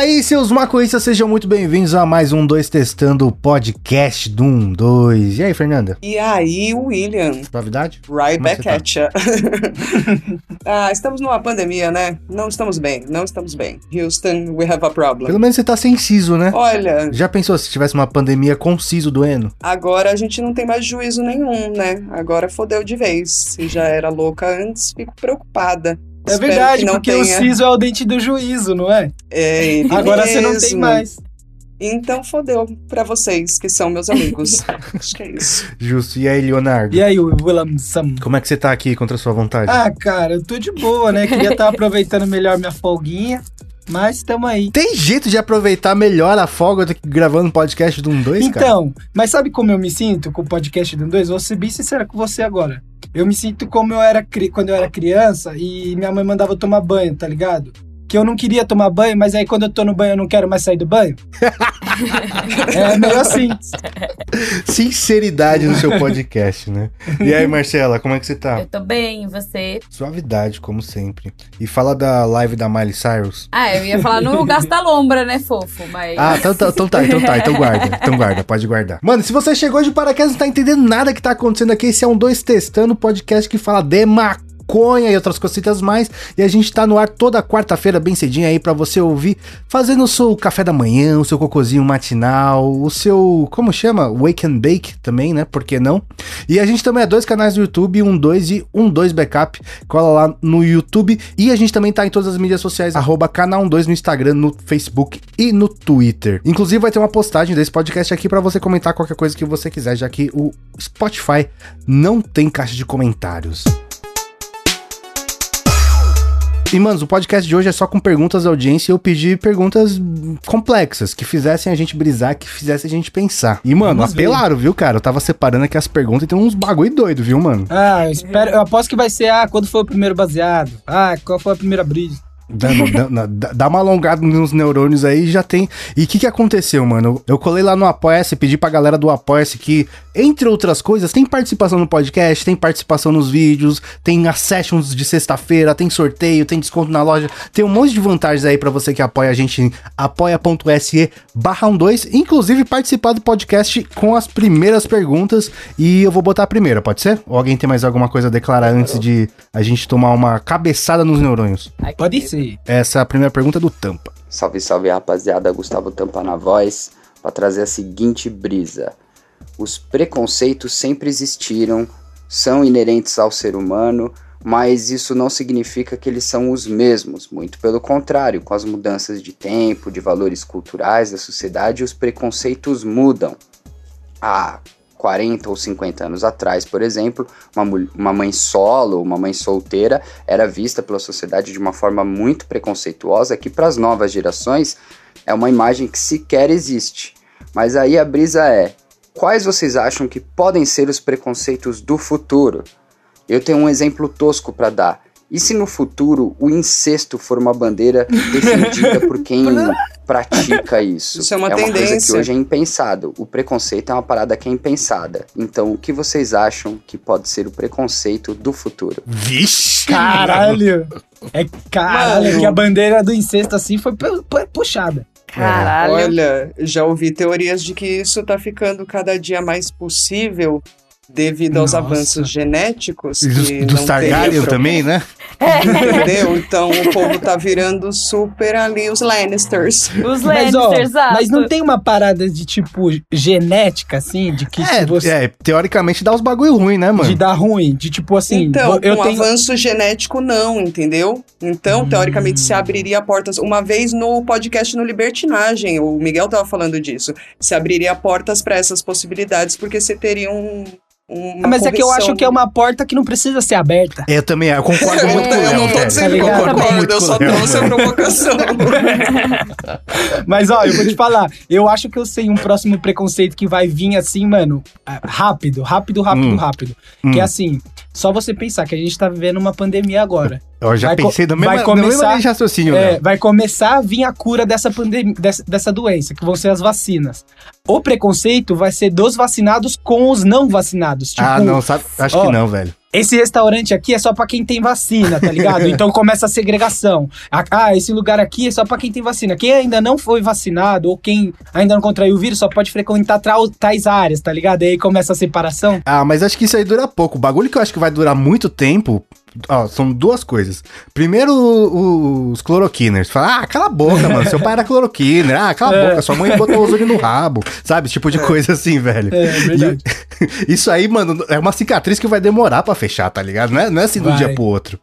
aí, seus maconhistas, sejam muito bem-vindos a mais um 2 Testando o podcast do 1, 2. E aí, Fernanda? E aí, William? Suavidade? Right Como é back que at ya. ah, estamos numa pandemia, né? Não estamos bem, não estamos bem. Houston, we have a problem. Pelo menos você tá sem siso, né? Olha, Já pensou se tivesse uma pandemia com siso doendo? agora a gente não tem mais juízo nenhum, né? Agora fodeu de vez. Se já era louca antes, fico preocupada. É Espero verdade, porque tenha. o siso é o dente do juízo, não é? É ele Agora você não tem mesmo. mais. Então fodeu pra vocês, que são meus amigos. Acho que é isso. Justo. E aí, Leonardo? E aí, o William Sam? Como é que você tá aqui contra a sua vontade? Ah, cara, eu tô de boa, né? Queria estar aproveitando melhor minha folguinha, mas tamo aí. Tem jeito de aproveitar melhor a folga do que gravando um podcast do 1, 2, cara? Então, mas sabe como eu me sinto com o podcast do 2? Vou ser bem sincero com você agora. Eu me sinto como eu era quando eu era criança e minha mãe mandava eu tomar banho, tá ligado? Que eu não queria tomar banho, mas aí quando eu tô no banho eu não quero mais sair do banho. é meio assim. Sinceridade no seu podcast, né? E aí, Marcela, como é que você tá? Eu tô bem, e você? Suavidade, como sempre. E fala da live da Miley Cyrus. Ah, eu ia falar no gasto da lombra, né, fofo? Mas. Ah, então, tá, então tá, então tá, então guarda. Então guarda, pode guardar. Mano, se você chegou de paraquedas e não tá entendendo nada que tá acontecendo aqui, esse é um 2 Testando, podcast que fala de maconha e outras cositas mais. E a gente tá no ar toda quarta-feira, bem cedinho aí, pra você ouvir, fazendo o seu café da manhã, o seu cocôzinho matinal, o seu, como chama? Wake and Bake também, né? Por que não? E a gente também é dois canais do YouTube, um 2 e um 2 Backup. Cola lá no YouTube. E a gente também tá em todas as mídias sociais, arroba canal 12 no Instagram, no Facebook e no Twitter. Inclusive vai ter uma postagem desse podcast aqui pra você comentar qualquer coisa que você quiser, já que o Spotify não tem caixa de comentários. E, manos, o podcast de hoje é só com perguntas da audiência e eu pedi perguntas complexas, que fizessem a gente brisar, que fizessem a gente pensar. E, mano, Vamos ver. apelaram, viu, cara? Eu tava separando aqui as perguntas e tem uns bagulho doido, viu, mano? Ah, eu espero. Eu aposto que vai ser, ah, quando foi o primeiro baseado? Ah, qual foi a primeira brisa? Dá, dá- dá- dá uma alongada nos neurônios aí já tem. E o que, que aconteceu, mano? Eu colei lá no Apoia-se, pedi pra galera do Apoia-se que, entre outras coisas, tem participação no podcast, tem participação nos vídeos, tem as sessions de sexta-feira, tem sorteio, tem desconto na loja, tem um monte de vantagens aí pra você que apoia a gente em apoia.se barra 12, inclusive participar do podcast com as primeiras perguntas. E eu vou botar a primeira, pode ser? Ou alguém tem mais alguma coisa a declarar antes de a gente tomar uma cabeçada nos neurônios? Pode medo. Ser. Essa é a primeira pergunta do Tampa. Salve, salve rapaziada, Gustavo Tampa na voz, para trazer a seguinte brisa. Os preconceitos sempre existiram, são inerentes ao ser humano, mas isso não significa que eles são os mesmos. Muito pelo contrário, com as mudanças de tempo, de valores culturais da sociedade, os preconceitos mudam. Há 40 ou 50 anos atrás, por exemplo, uma, uma mãe solo, uma mãe solteira, era vista pela sociedade de uma forma muito preconceituosa que para as novas gerações é uma imagem que sequer existe. Mas aí a brisa é: quais vocês acham que podem ser os preconceitos do futuro? Eu tenho um exemplo tosco para dar. E se no futuro o incesto for uma bandeira defendida por quem pratica isso? Isso é uma coisa que tendência. hoje é impensado. O preconceito é uma parada que é impensada. Então, o que vocês acham que pode ser o preconceito do futuro? Vixe! Caralho! É caralho, Mano. que a bandeira do incesto assim foi pu- pu- puxada. Caralho. Olha, já ouvi teorias de que isso tá ficando cada dia mais possível devido aos Nossa. avanços genéticos. E dos, que dos não Targaryen também, né? Entendeu? Então o povo tá virando super ali os Lannisters. Os Mas, ó, Lannisters, mas não tem uma parada de tipo genética assim, de que É, se você é, teoricamente dá uns bagulho ruim, né, mano? de dar ruim, de tipo assim, então, eu com tenho avanço genético, não, entendeu? Então, Hum. teoricamente, se abriria portas. Uma vez no podcast no Libertinagem, o Miguel tava falando disso. Se abriria portas para essas possibilidades, porque você teria um. Uma mas é que eu acho que é uma porta que não precisa ser aberta. Eu também, eu concordo Eu, muito com eu não tô velho. dizendo que eu Tá concordo, eu só trouxe a provocação. Mas ó, eu vou te falar, eu acho que eu sei um próximo preconceito que vai vir assim, mano, ah, rápido, rápido, rápido, Hum. rápido. Hum. Que é assim, só você pensar que a gente tá vivendo uma pandemia agora. Eu já Vai co- pensei no mesmo, vai mesmo começar- de raciocínio, É, Léo. vai começar a vir a cura dessa pandemia, dessa, dessa doença, que vão ser as vacinas. O preconceito vai ser dos vacinados com os não vacinados. Tipo, ah, não, sabe? Acho ó, que não, velho. Esse restaurante aqui é só pra quem tem vacina, tá ligado? Então começa a segregação. Ah, Ah, esse lugar aqui é só pra quem tem vacina. Quem ainda não foi vacinado ou quem ainda não contraiu o vírus só pode frequentar tais áreas, tá ligado? E aí começa a separação. Ah, mas acho que isso aí dura pouco. O bagulho que eu acho que vai durar muito tempo. Ó, são duas coisas. Primeiro, o- os cloroquiners. Fala, ah, cala a boca, mano. Seu pai era cloroquiner. Ah, cala a É. boca. Sua mãe botou ozônio no rabo. Sabe? Esse tipo de coisa assim, velho. É, verdade. E- isso aí, mano, é uma cicatriz que vai demorar pra fechar, tá ligado? Não é, não é assim de um dia pro outro.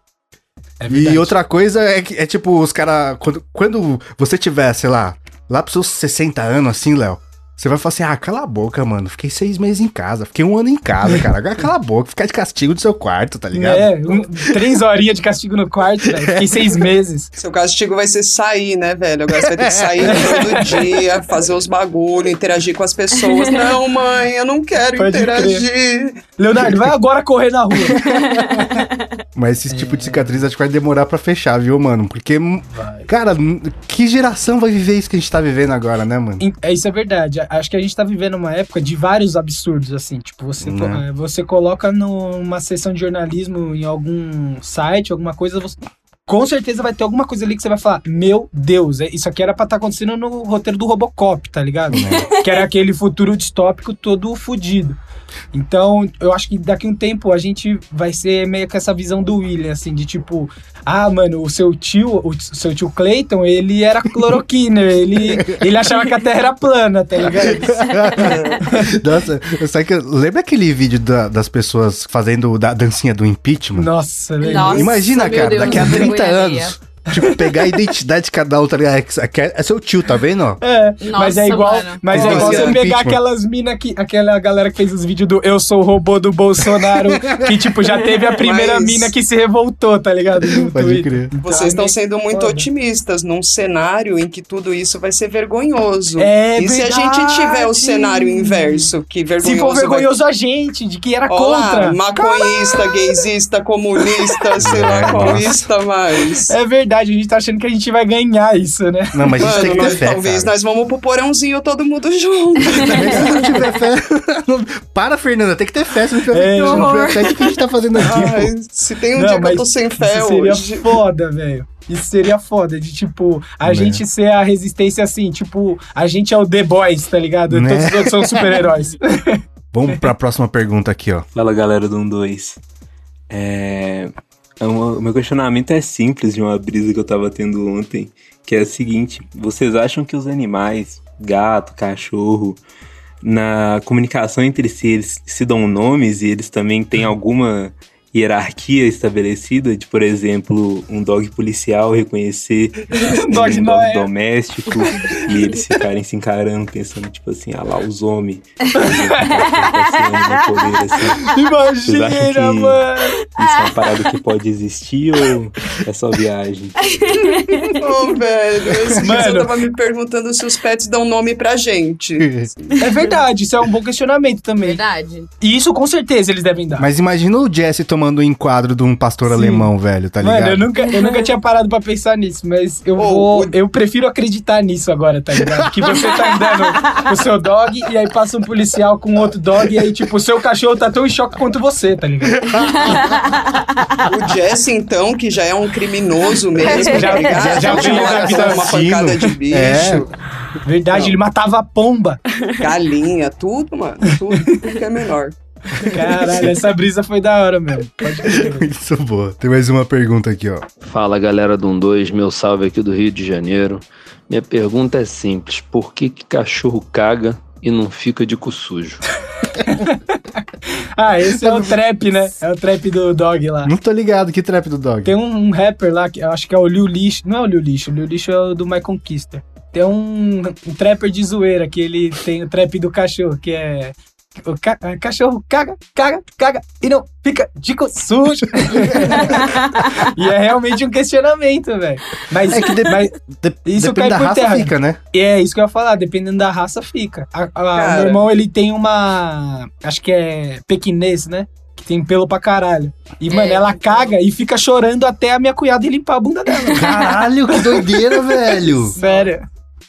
É. E outra coisa é que é tipo, os caras. Quando, quando você tiver, sei lá, lá pros seus 60 anos, assim, Léo. Você vai falar assim, ah, cala a boca, mano. Fiquei seis meses em casa, fiquei um ano em casa, cara. Agora cala a boca, ficar de castigo do seu quarto, tá ligado? É, um- três horinhas de castigo no quarto, velho. Fiquei seis meses. Seu castigo vai ser sair, né, velho? Agora você vai ter que sair todo dia, fazer os bagulho, interagir com as pessoas. Não, mãe, eu não quero Pode interagir. Leonardo, vai agora correr na rua. Mas esse tipo de cicatriz acho que vai demorar pra fechar, viu, mano? Porque, cara, que geração vai viver isso que a gente tá vivendo agora, né, mano? É, isso é verdade. Acho que a gente tá vivendo uma época de vários absurdos, assim. Tipo, você, Né. eh, você coloca numa sessão de jornalismo em algum site, alguma coisa, você- com certeza vai ter alguma coisa ali que você vai falar: Meu Deus, é- isso aqui era pra estar acontecendo no roteiro do Robocop, tá ligado? que era aquele futuro distópico todo fudido. Então, eu acho que daqui a um tempo a gente vai ser meio com essa visão do William, assim, de tipo, ah, mano, o seu tio, o seu tio Clayton, ele era cloroquiner, ele, ele achava que a Terra era plana, tá ligado? Nossa, sabe que, lembra aquele vídeo da- das pessoas fazendo da dancinha do impeachment? Nossa, velho. Nossa, Imagina, cara, Deus, daqui a vergonha 30 alheia. anos. Tipo, pegar a identidade de cada um, tá ligado? É, que- é seu tio, tá vendo? ó? É, Nossa, mas é igual, mano. mas é igual você é pegar impeachment. aquelas minas que, aquela galera que fez os vídeos do Eu sou o robô do Bolsonaro, que tipo, já teve a primeira Mas- mina que se revoltou, tá ligado? Pode crer. Vocês estão é sendo muito foda. otimistas num cenário em que tudo isso vai ser vergonhoso. É e se a gente verdade. tiver o cenário inverso, que vergonhoso Se for vai vergonhoso a gente, de que era Olá, contra. maconhista, gaysista, comunista, sei lá É, qualista mais. É verdade, a gente tá achando que a gente vai ganhar isso, né? Não, mas a gente Mano, tem que ter nós- fé, talvez cara. nós vamos pro porãozinho todo mundo junto. Mas se não tiver fé... não- Para, Fernanda, tem que ter fé. Se não tiver, É, não tiver fé, o que a gente tá fazendo aqui? Ai, se tem um Não, dia que eu tô sem fé Isso seria hoje. foda, velho. Isso seria foda, de tipo, a Né. gente ser a resistência assim, tipo, a gente é o The Boys, tá ligado? Né? Todos os outros são super-heróis. Vamos pra próxima pergunta aqui, ó. Fala galera do 12. É... é O meu questionamento é simples de uma brisa que eu tava tendo ontem, que é a seguinte: vocês acham que os animais, gato, cachorro, na comunicação entre si, eles se dão nomes e eles também têm alguma hierarquia estabelecida de, por exemplo, um dog policial reconhecer um Dog doméstico e eles ficarem se encarando, pensando, tipo assim, ah lá, os homens. assim. Imagina, que- mano. Isso é uma parada que pode existir ou é só viagem? Ô, velho, esse dia Mano. eu tava me perguntando se os pets dão nome pra gente. É verdade, isso é um bom questionamento também. Verdade. E isso com certeza eles devem dar. Mas imagina o Jesse tomando o enquadro de um pastor Sim. alemão, velho, tá ligado? Mano, eu nunca, eu nunca tinha parado pra pensar nisso, mas eu Ô, vou. o- Eu prefiro acreditar nisso agora, tá ligado? Que você tá andando com o seu dog e aí passa um policial com outro dog e aí, tipo, o seu cachorro tá tão em choque quanto você, tá ligado? O Jesse, então, que já é um criminoso mesmo, Já- tá ligado? já- já veio mora da vida uma pancada de bicho, É. Verdade, Não. ele matava a pomba. galinha, tudo, mano. Tudo, tudo que é menor. Caralho, essa brisa foi da hora mesmo. Pode crer. Isso boa. Tem mais uma pergunta aqui, ó. Fala galera do 12, meu salve aqui do Rio de Janeiro. Minha pergunta é simples: por que, que cachorro caga e não fica de cu sujo? Ah, esse é o trap, né? É o trap do dog lá. Não tô ligado, que trap do dog? Tem um, um rapper lá, que eu acho que é o Liu Lixo. Não é o Liu Lixo, o Liu Lixo é o do My Conquista. Tem um, um trapper de zoeira, que ele tem o trap do cachorro, que é... O ca- é, cachorro caga, caga, caga e não fica de sujo. e é realmente um questionamento, velho. Mas, É que de- mas De- Isso depende cai da por raça, terra. fica, né? é isso que eu ia falar, dependendo da raça, fica. A- a- o meu irmão, ele tem uma. Acho que é pequinês, né? Que tem pelo pra caralho. E, mano, É, ela então. caga e fica chorando até a minha cunhada ir limpar a bunda dela. Caralho, que doideira, velho. Sério.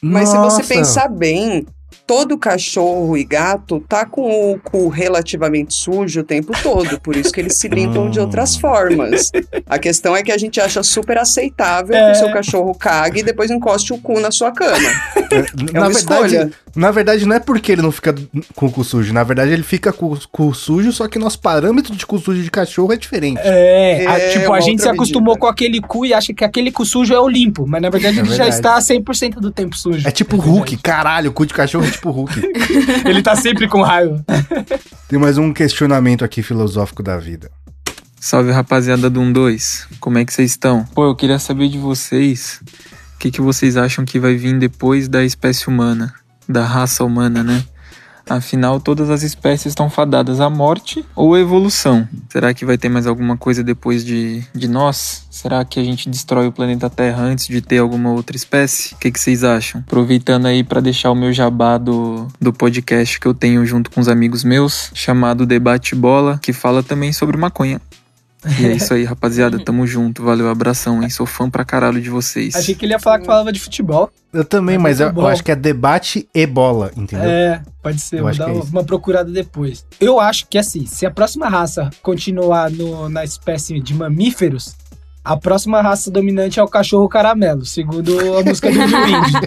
Mas Nossa. se você pensar bem, todo cachorro e gato tá com o cu relativamente sujo o tempo todo, por isso que eles se limpam de outras formas. A questão é que a gente acha super aceitável que É. o seu cachorro cague e depois encoste o cu na sua cama. É na uma verdade, escolha. Na verdade, não é porque ele não fica com o cu sujo. Na verdade, ele fica com o cu sujo, só que nosso parâmetro de cu sujo de cachorro é diferente. É, a- É, tipo, a gente se acostumou medida. com aquele cu e acha que aquele cu sujo é o limpo, mas na verdade É ele já verdade. está 100% do tempo sujo. É tipo Hulk, caralho, o cu de cachorro é tipo Hulk. Ele tá sempre com raiva. Tem mais um questionamento aqui filosófico da vida. Salve rapaziada do 12, como é que vocês estão? Pô, eu queria saber de vocês o que, que vocês acham que vai vir depois da espécie humana, da raça humana, né? Afinal, todas as espécies estão fadadas à morte ou à evolução. Será que vai ter mais alguma coisa depois de, de nós? Será que a gente destrói o planeta Terra antes de ter alguma outra espécie? O que, que vocês acham? Aproveitando aí para deixar o meu jabá do, do podcast que eu tenho junto com os amigos meus, chamado Debate Bola, que fala também sobre maconha. E é isso aí, rapaziada. Tamo junto. Valeu, abração, hein? Sou fã pra caralho de vocês. Achei que ele ia falar que falava de futebol. Eu também, Mas mas eu, eu acho que é debate e bola, entendeu? É, pode ser. Eu Vou acho dar que é uma, isso. uma procurada depois. Eu acho que assim, se a próxima raça continuar no- na espécie de mamíferos, a próxima raça dominante é o cachorro caramelo, segundo a música do Índio.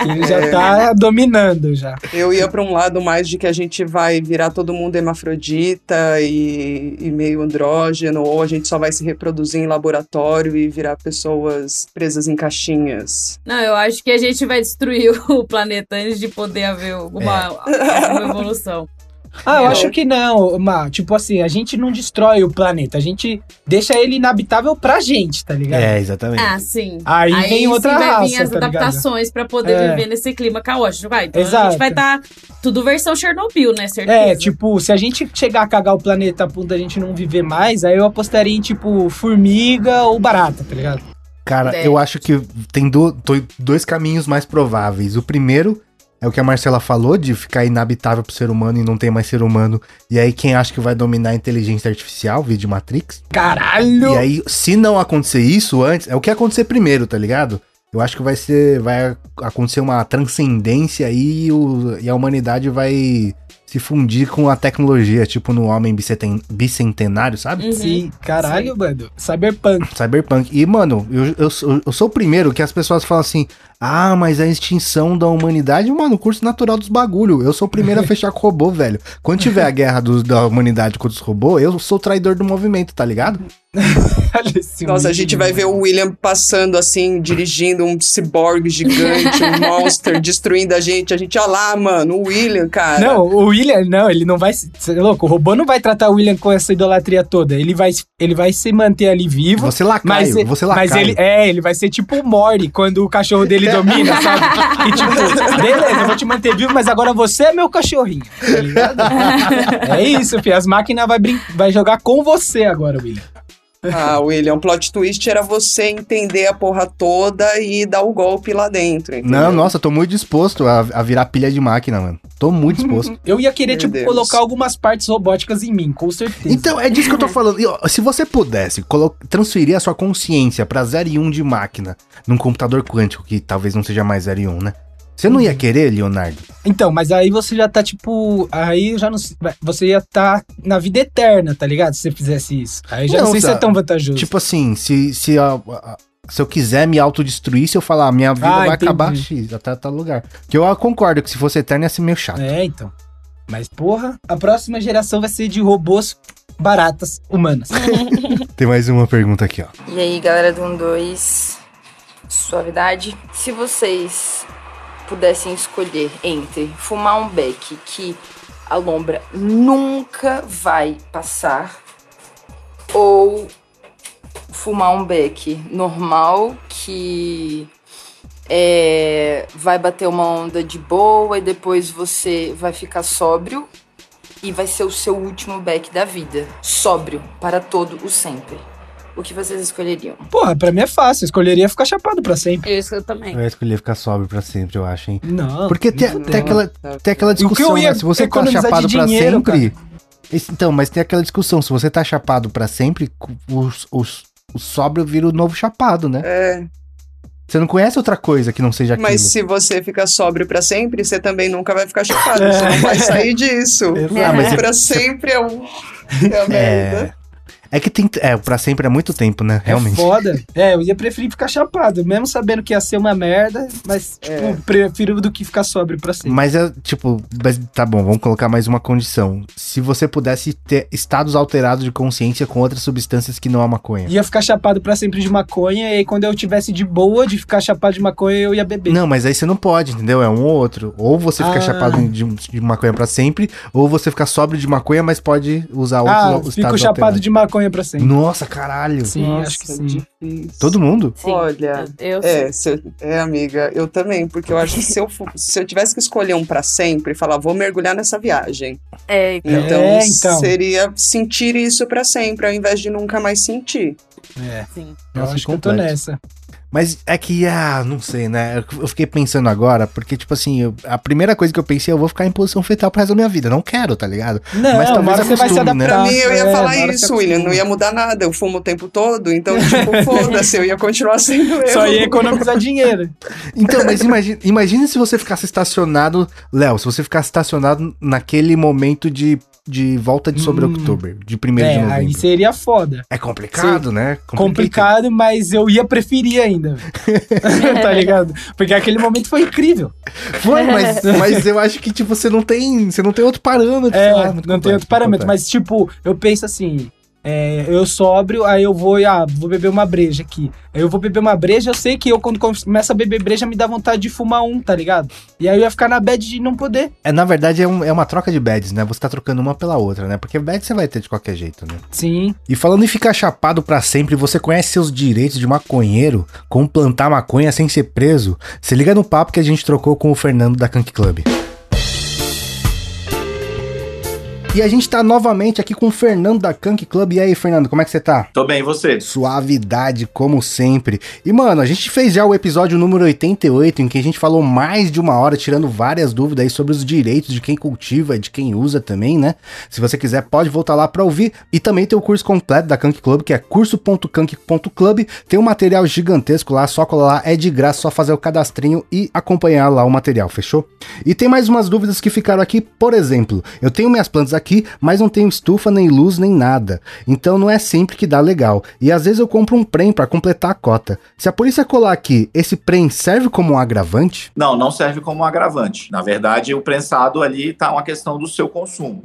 Ele já É. tá dominando já. Eu ia pra um lado mais de que a gente vai virar todo mundo hermafrodita e, e meio andrógeno, ou a gente só vai se reproduzir em laboratório e virar pessoas presas em caixinhas. Não, eu acho que a gente vai destruir o planeta antes de poder haver alguma, alguma evolução. Ah, eu acho que não, Ma. Tipo assim, a gente não destrói o planeta, a gente deixa ele inabitável pra gente, tá ligado? É, exatamente. Ah, sim. Aí vem outra sim vai raça, vir as tá ligado? adaptações pra poder É. viver nesse clima caótico. Vai, então a Exato. gente vai estar tudo versão Chernobyl, né? Certeza. É, tipo, se a gente chegar a cagar o planeta a ponto da gente não viver mais, aí eu apostaria em, tipo, formiga ou barata, tá ligado? Cara, É. eu acho que tem do- dois caminhos mais prováveis. O primeiro é o que a Marcela falou, de ficar inabitável pro ser humano e não ter mais ser humano. E aí quem acha que vai dominar a inteligência artificial, vídeo Matrix. Caralho! E aí, se não acontecer isso antes, é o que acontecer primeiro, tá ligado? Eu acho que vai ser. Vai acontecer uma transcendência aí e, o- e a humanidade vai se fundir com a tecnologia, tipo no Homem Bicenten- Bicentenário, sabe? Uhum. Sim, caralho, mano. Cyberpunk. Cyberpunk. E, mano, eu, eu, sou- eu sou o primeiro que as pessoas falam assim: ah, mas a extinção da humanidade, mano, curso natural dos bagulho. Eu sou o primeiro a fechar com robô, velho. Quando tiver a guerra dos- da humanidade contra os robôs, eu sou o traidor do movimento, tá ligado? Nossa, a gente vai ver o William passando assim, dirigindo um ciborgue gigante, um monster destruindo a gente. A gente, olha lá, mano, o William, cara. Não, o William, não, ele não vai. Você é louco? O robô não vai tratar o William com essa idolatria toda. Ele vai, ele vai se manter ali vivo. Você lacaio, Mas, você mas ele é, ele vai ser tipo o Mori quando o cachorro dele domina, sabe? E tipo, beleza, eu vou te manter vivo, mas agora você é meu cachorrinho, tá? É isso, filho. As máquinas vai, brin- vai jogar com você agora, William. Ah, William, o plot twist era você entender a porra toda e dar o golpe lá dentro. entendeu? Não, nossa, tô muito disposto a, a virar pilha de máquina, mano. Tô muito disposto. Eu ia querer, Meu tipo, Deus. colocar algumas partes robóticas em mim, com certeza. Então, é disso que eu tô falando. E, ó, se você pudesse transferir a sua consciência pra 0 e 1 de máquina num computador quântico, que talvez não seja mais 0 e 1, né? Você não ia querer, Leonardo? Então, mas aí você já tá, tipo. Aí eu já não sei. Você ia tá na vida eterna, tá ligado? Se você fizesse isso. Aí já não, Não, sei se é tá. tão vantajoso. Tipo assim, se, se, a- a- se eu quiser me autodestruir, se eu falar, minha vida Ah, vai entendi. acabar X, até tal lugar. Que eu concordo que se fosse eterno ia ser meio chato. É, então. Mas, porra, a próxima geração vai ser de robôs baratas humanas. Tem mais uma pergunta aqui, ó. E aí, galera do 12, suavidade. Se vocês pudessem escolher entre fumar um beck que a lombra nunca vai passar ou fumar um beck normal que é, vai bater uma onda de boa e depois você vai ficar sóbrio e vai ser o seu último beck da vida. Sóbrio para todo o sempre. O que vocês escolheriam? Porra, pra mim é fácil. Eu escolheria ficar chapado pra sempre. Eu, isso eu também. Eu ia escolher ficar sóbrio pra sempre, eu acho, hein? Não. Porque tem, não. tem aquela, tem aquela discussão, né? Se você tá economizar de chapado pra dinheiro, sempre. Esse- então, mas tem aquela discussão, se você tá chapado pra sempre, os, os, o sóbrio vira o novo chapado, né? É. Você não conhece outra coisa que não seja aquilo. Mas se você fica sóbrio pra sempre, você também nunca vai ficar chapado. Você não vai sair disso. Ah, mas pra sempre é um. É a merda. É que tem. É, pra sempre é muito tempo, né? Realmente. É foda. É, eu ia preferir ficar chapado, mesmo sabendo que ia ser uma merda, mas, tipo, É. prefiro do que ficar sóbrio pra sempre. Mas é, tipo, mas tá bom, vamos colocar mais uma condição. Se você pudesse ter estados alterados de consciência com outras substâncias que não a maconha. Ia ficar chapado pra sempre de maconha, e aí quando eu tivesse de boa de ficar chapado de maconha, eu ia beber. Não, mas aí você não pode, entendeu? É um ou outro. Ou você fica Ah. chapado de, de maconha pra sempre, ou você fica sóbrio de maconha, mas pode usar ah, outros fico estados chapado alterados. de maconha pra sempre. Nossa, caralho. Sim, Nossa, acho que sim. difícil. Todo mundo? Sim, Olha, eu, eu É, eu- é, amiga, eu também, porque eu acho que se eu, se eu tivesse que escolher um pra sempre, falar, vou mergulhar nessa viagem. É, Então, É, então. seria sentir isso pra sempre, ao invés de nunca mais sentir. É, sim. eu Nossa, acho que eu tô nessa. Mas é que, ah, não sei, né? Eu- fiquei pensando agora, porque, tipo assim, eu- a primeira coisa que eu pensei, eu vou ficar em posição fetal pro resto da minha vida. Não quero, tá ligado? Não, Mas talvez você vai se né? adaptar. Pra mim, eu ia é, falar isso, William, não ia mudar nada, eu fumo o tempo todo, então, tipo, foda-se, eu ia continuar sendo eu. Só ia economizar dinheiro. Então, mas imagina, imagina se você ficasse estacionado, Léo, se você ficasse estacionado naquele momento de, de volta de sobre Hum. outubro, de 1 de É, novembro. aí seria foda. É complicado, né? Complicated. Complicado, mas eu ia preferir ainda. tá ligado? Porque aquele momento foi incrível. Foi, mas, mas eu acho que, tipo, você não tem. Você não tem outro parâmetro. É, lá, não tem outro parâmetro, mas tipo, eu penso assim. É, eu sóbrio, aí eu vou, e, ah, vou beber uma breja aqui. Aí eu vou beber uma breja, eu sei que eu, quando começo a beber breja, me dá vontade de fumar um, tá ligado? E aí eu ia ficar na bad de não poder. É, na verdade, é, um- é uma troca de beds, né? Você tá trocando uma pela outra, né? Porque bad você vai ter de qualquer jeito, né? Sim. E falando em ficar chapado pra sempre, você conhece seus direitos de maconheiro, como plantar maconha sem ser preso? Se liga no papo que a gente trocou com o Fernando da Kank Club. E a gente tá novamente aqui com o Fernando da Kank Club. E aí, Fernando, como é que você tá? Tô bem, e você? Suavidade, como sempre. E, mano, a gente fez já o episódio número 88, em que a gente falou mais de uma hora, tirando várias dúvidas aí sobre os direitos de quem cultiva e de quem usa também, né? Se você quiser, pode voltar lá pra ouvir. E também tem o curso completo da Kank Club, que é curso.kank.club. Tem um material gigantesco lá, só colar lá, é de graça, só fazer o cadastrinho e acompanhar lá o material, fechou? E tem mais umas dúvidas que ficaram aqui, por exemplo, eu tenho minhas plantas aqui, mas não tenho estufa, nem luz, nem nada. Então não é sempre que dá legal. E às vezes eu compro um prem pra completar a cota. Se a polícia colar aqui, esse prem serve como um agravante? Não, não serve como um agravante. Na verdade, o prensado ali tá uma questão do seu consumo.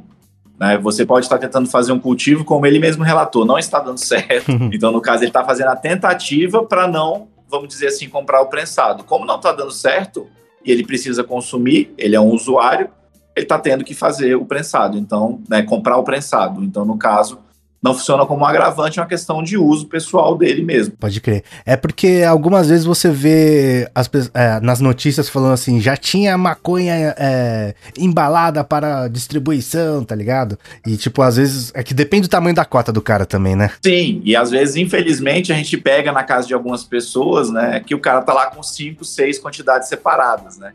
né? Você pode estar tentando fazer um cultivo, como ele mesmo relatou, não está dando certo. Então, no caso, ele está fazendo a tentativa para não, vamos dizer assim, comprar o prensado. Como não está dando certo e ele precisa consumir, ele é um usuário, ele está tendo que fazer o prensado. Então, né, comprar o prensado. Então, no caso, não funciona como um agravante, é uma questão de uso pessoal dele mesmo. Pode crer. É porque algumas vezes você vê as, é, nas notícias falando assim, já tinha maconha é, embalada para distribuição, tá ligado? E tipo, às vezes, é que depende do tamanho da cota do cara também, né? Sim, e às vezes, infelizmente, a gente pega na casa de algumas pessoas, né, que o cara tá lá com cinco, seis quantidades separadas, né?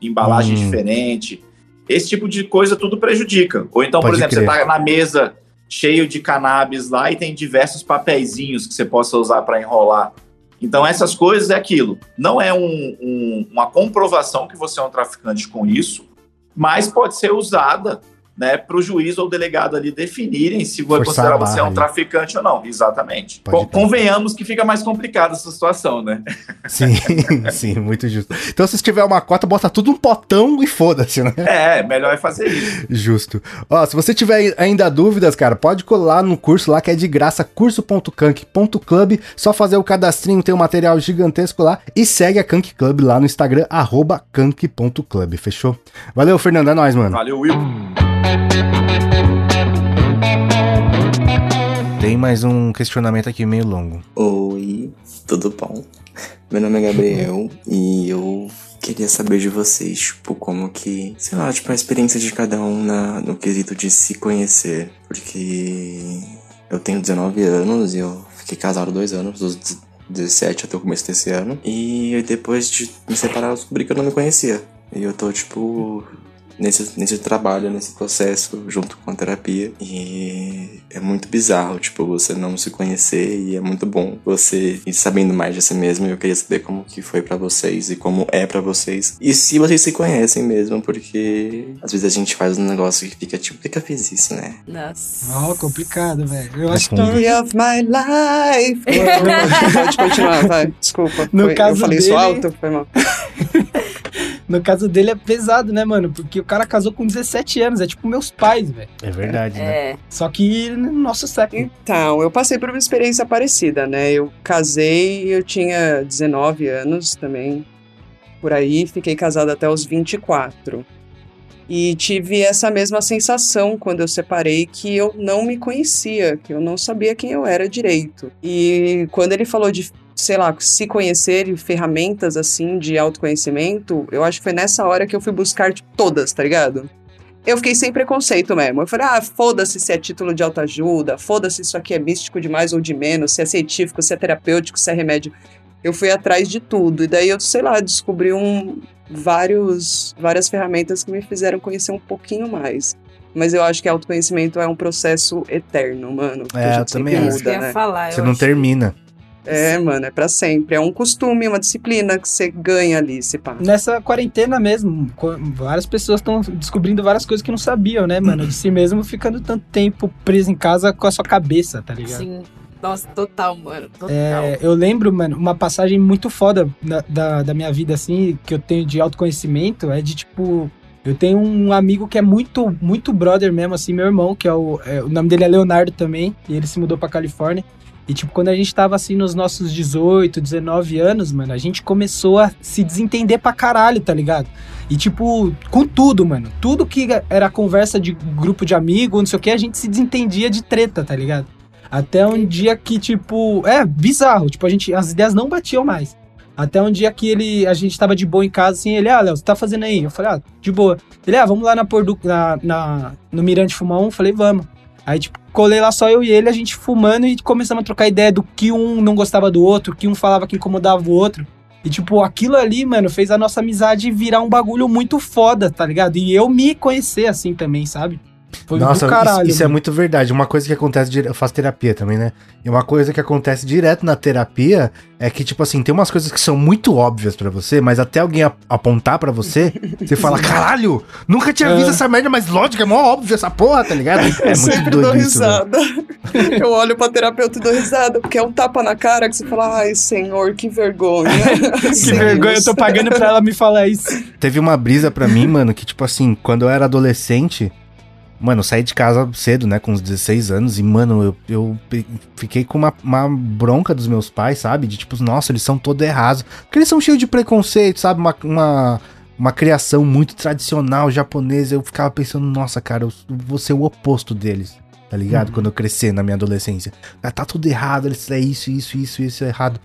Embalagem Hum. diferente. Esse tipo de coisa tudo prejudica. Ou então, por Pode exemplo, crer. você tá na mesa cheio de cannabis lá e tem diversos papeizinhos que você possa usar para enrolar. Então, essas coisas é aquilo. Não é um- um- uma comprovação que você é um traficante com isso, mas pode ser usada né, para o juiz ou o delegado ali definirem se vai Forçar considerar você é um traficante ou não. Exatamente. Pode. Convenhamos que fica mais complicada essa situação, né? Sim, sim, muito justo. Então, se tiver uma cota, bota tudo um potão e foda-se, né? É, melhor é fazer isso. Justo. Ó, se você tiver ainda dúvidas, cara, pode colar no curso lá que é de graça, curso.kank.club. Só fazer o cadastrinho, tem um material gigantesco lá. E segue a Kank Club lá no Instagram, arroba kank.club, fechou? Valeu, Fernando, é nóis, mano. Valeu, Will. Tem mais um questionamento aqui meio longo. Oi, tudo bom? Meu nome é Gabriel e eu queria saber de vocês, tipo, como que, sei lá, tipo, a experiência de cada um na, no quesito de se conhecer. Porque eu tenho 19 anos e eu fiquei casado dois anos, dos 17 até o começo desse ano. E depois de me separar, eu descobri que eu não me conhecia. E eu tô, tipo, nesse, nesse trabalho, nesse processo, junto com a terapia. E é muito bizarro, tipo, você não se conhecer e é muito bom você ir sabendo mais de si mesmo. E eu queria saber como que foi pra vocês e como é pra vocês. E se vocês se conhecem mesmo, porque às vezes a gente faz um negócio que fica tipo, por que que eu fiz isso, né? Nossa. Ó, complicado, velho. Eu acho que. Story of my life. Pode continuar, vai. Desculpa. No Foi- caso eu falei isso dele- alto? Foi mal. no caso dele é pesado, né, mano? Porque o cara casou com 17 anos, é tipo meus pais, velho. É verdade, né? É. Só que no nosso século. Então, eu passei por uma experiência parecida, né? Eu casei, eu tinha 19 anos também, por aí, fiquei casada até os 24. E tive essa mesma sensação quando eu separei que eu não me conhecia, que eu não sabia quem eu era direito. E quando ele falou de, sei lá, se conhecer e ferramentas assim de autoconhecimento, eu acho que foi nessa hora que eu fui buscar tipo, todas, tá ligado? eu fiquei sem preconceito mesmo. Eu falei, ah, foda-se se é título de autoajuda, foda-se se isso aqui é místico de mais ou de menos, se é científico, se é terapêutico, se é remédio. Eu fui atrás de tudo. E daí eu, sei lá, descobri um, vários, várias ferramentas que me fizeram conhecer um pouquinho mais. Mas eu acho que autoconhecimento é um processo eterno, mano. É, eu também acho. Isso que eu muda, ia né? falar. Você não acho. termina. É, mano, é pra sempre. É um costume, uma disciplina que você ganha ali, se pá. Nessa quarentena mesmo, várias pessoas estão descobrindo várias coisas que não sabiam, né, mano? De si mesmo ficando tanto tempo preso em casa com a sua cabeça, tá ligado? Sim. Nossa, total, mano. Total. É, eu lembro, mano, uma passagem muito foda da, da, da minha vida, assim, que eu tenho de autoconhecimento, é de tipo. Eu tenho um amigo que é muito, muito brother mesmo, assim, meu irmão, que é o. é, o nome dele é Leonardo também, e ele se mudou pra Califórnia. E, tipo, quando a gente tava, assim, nos nossos 18, 19 anos, mano, a gente começou a se desentender pra caralho, tá ligado? E, tipo, com tudo, mano. Tudo que era conversa de grupo de amigo, não sei o que, a gente se desentendia de treta, tá ligado? Até um dia que, tipo, é bizarro. Tipo, a gente, as ideias não batiam mais. Até um dia que ele, a gente tava de boa em casa, assim, ele, ah, Léo, você tá fazendo aí? Eu falei, ah, de boa. Ele, ah, vamos lá na, Pordu, na, na- no Mirante fumar um? Eu falei, vamos. Aí, tipo, colei lá só eu e ele, a gente fumando e começamos a trocar ideia do que um não gostava do outro, que um falava que incomodava o outro. E, tipo, aquilo ali, mano, fez a nossa amizade virar um bagulho muito foda, tá ligado? E eu me conhecer assim também, sabe? Foi Nossa, do caralho. isso, isso é muito verdade. Uma coisa que acontece, dire- eu faço terapia também, né? E uma coisa que acontece direto na terapia é que, tipo assim, tem umas coisas que são muito óbvias pra você, mas até alguém ap- apontar pra você, você fala, caralho, nunca tinha visto É. essa merda, mas lógico, é mó óbvio essa porra, tá ligado? É eu muito sempre dou doido isso, velho. risada. eu olho pra terapeuta e dou risada, porque é um tapa na cara que você fala, ai, senhor, que vergonha. Que vergonha, eu tô pagando pra ela me falar isso. Teve uma brisa pra mim, mano, que, tipo assim, quando eu era adolescente, mano, eu saí de casa cedo, né, com uns 16 anos, e, mano, eu, eu fiquei com uma, uma bronca dos meus pais, sabe? De tipo, nossa, eles são todos errados. Porque eles são cheios de preconceito, sabe? Uma, uma, uma criação muito tradicional japonesa. Eu ficava pensando, nossa, cara, eu vou ser o oposto deles. Tá ligado? Quando eu crescer na minha adolescência. Ah, tá tudo errado, eles é isso, isso, isso, isso é errado.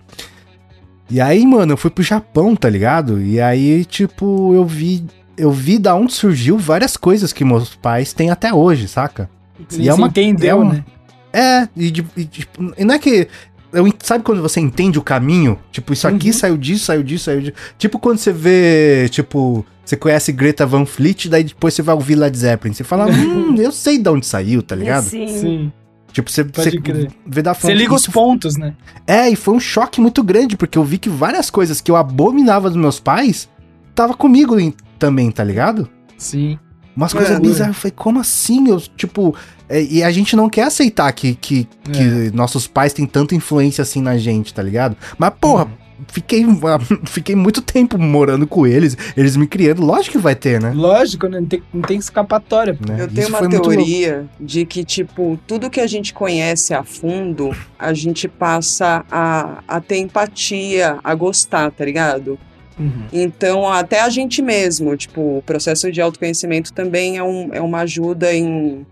E aí, mano, eu fui pro Japão, tá ligado? E aí, tipo, eu vi. Eu vi da onde surgiu várias coisas que meus pais têm até hoje, saca? Você E é uma- entendeu, é uma- né? É, e, e, tipo, e não é que. eu sabe quando você entende o caminho? Tipo, isso aqui Uhum. saiu disso, saiu disso, saiu disso. Tipo quando você vê, tipo, você conhece Greta Van Fleet, daí depois você vai ouvir Led Zeppelin. Você fala, hum, eu sei de onde saiu, tá ligado? Sim. Sim. Tipo, você, Pode você crer. vê da Você liga os pontos, né? é, e foi um choque muito grande, porque eu vi que várias coisas que eu abominava dos meus pais tava comigo em- também, tá ligado? Sim. Umas É. coisas bizarras. Eu falei, como assim? Eu, tipo, é, e a gente não quer aceitar que, que, que nossos pais têm tanta influência assim na gente, tá ligado? Mas, porra, fiquei, fiquei muito tempo morando com eles, eles me criando. Lógico que vai ter, né? Lógico, né? Não tem, não tem escapatória. pô. Né? Eu tenho Isso uma teoria de que, tipo, tudo que a gente conhece a fundo, a gente passa a, a ter empatia, a gostar, tá ligado? Uhum. Então, até a gente mesmo, tipo, o processo de autoconhecimento também é, um, é uma ajuda em,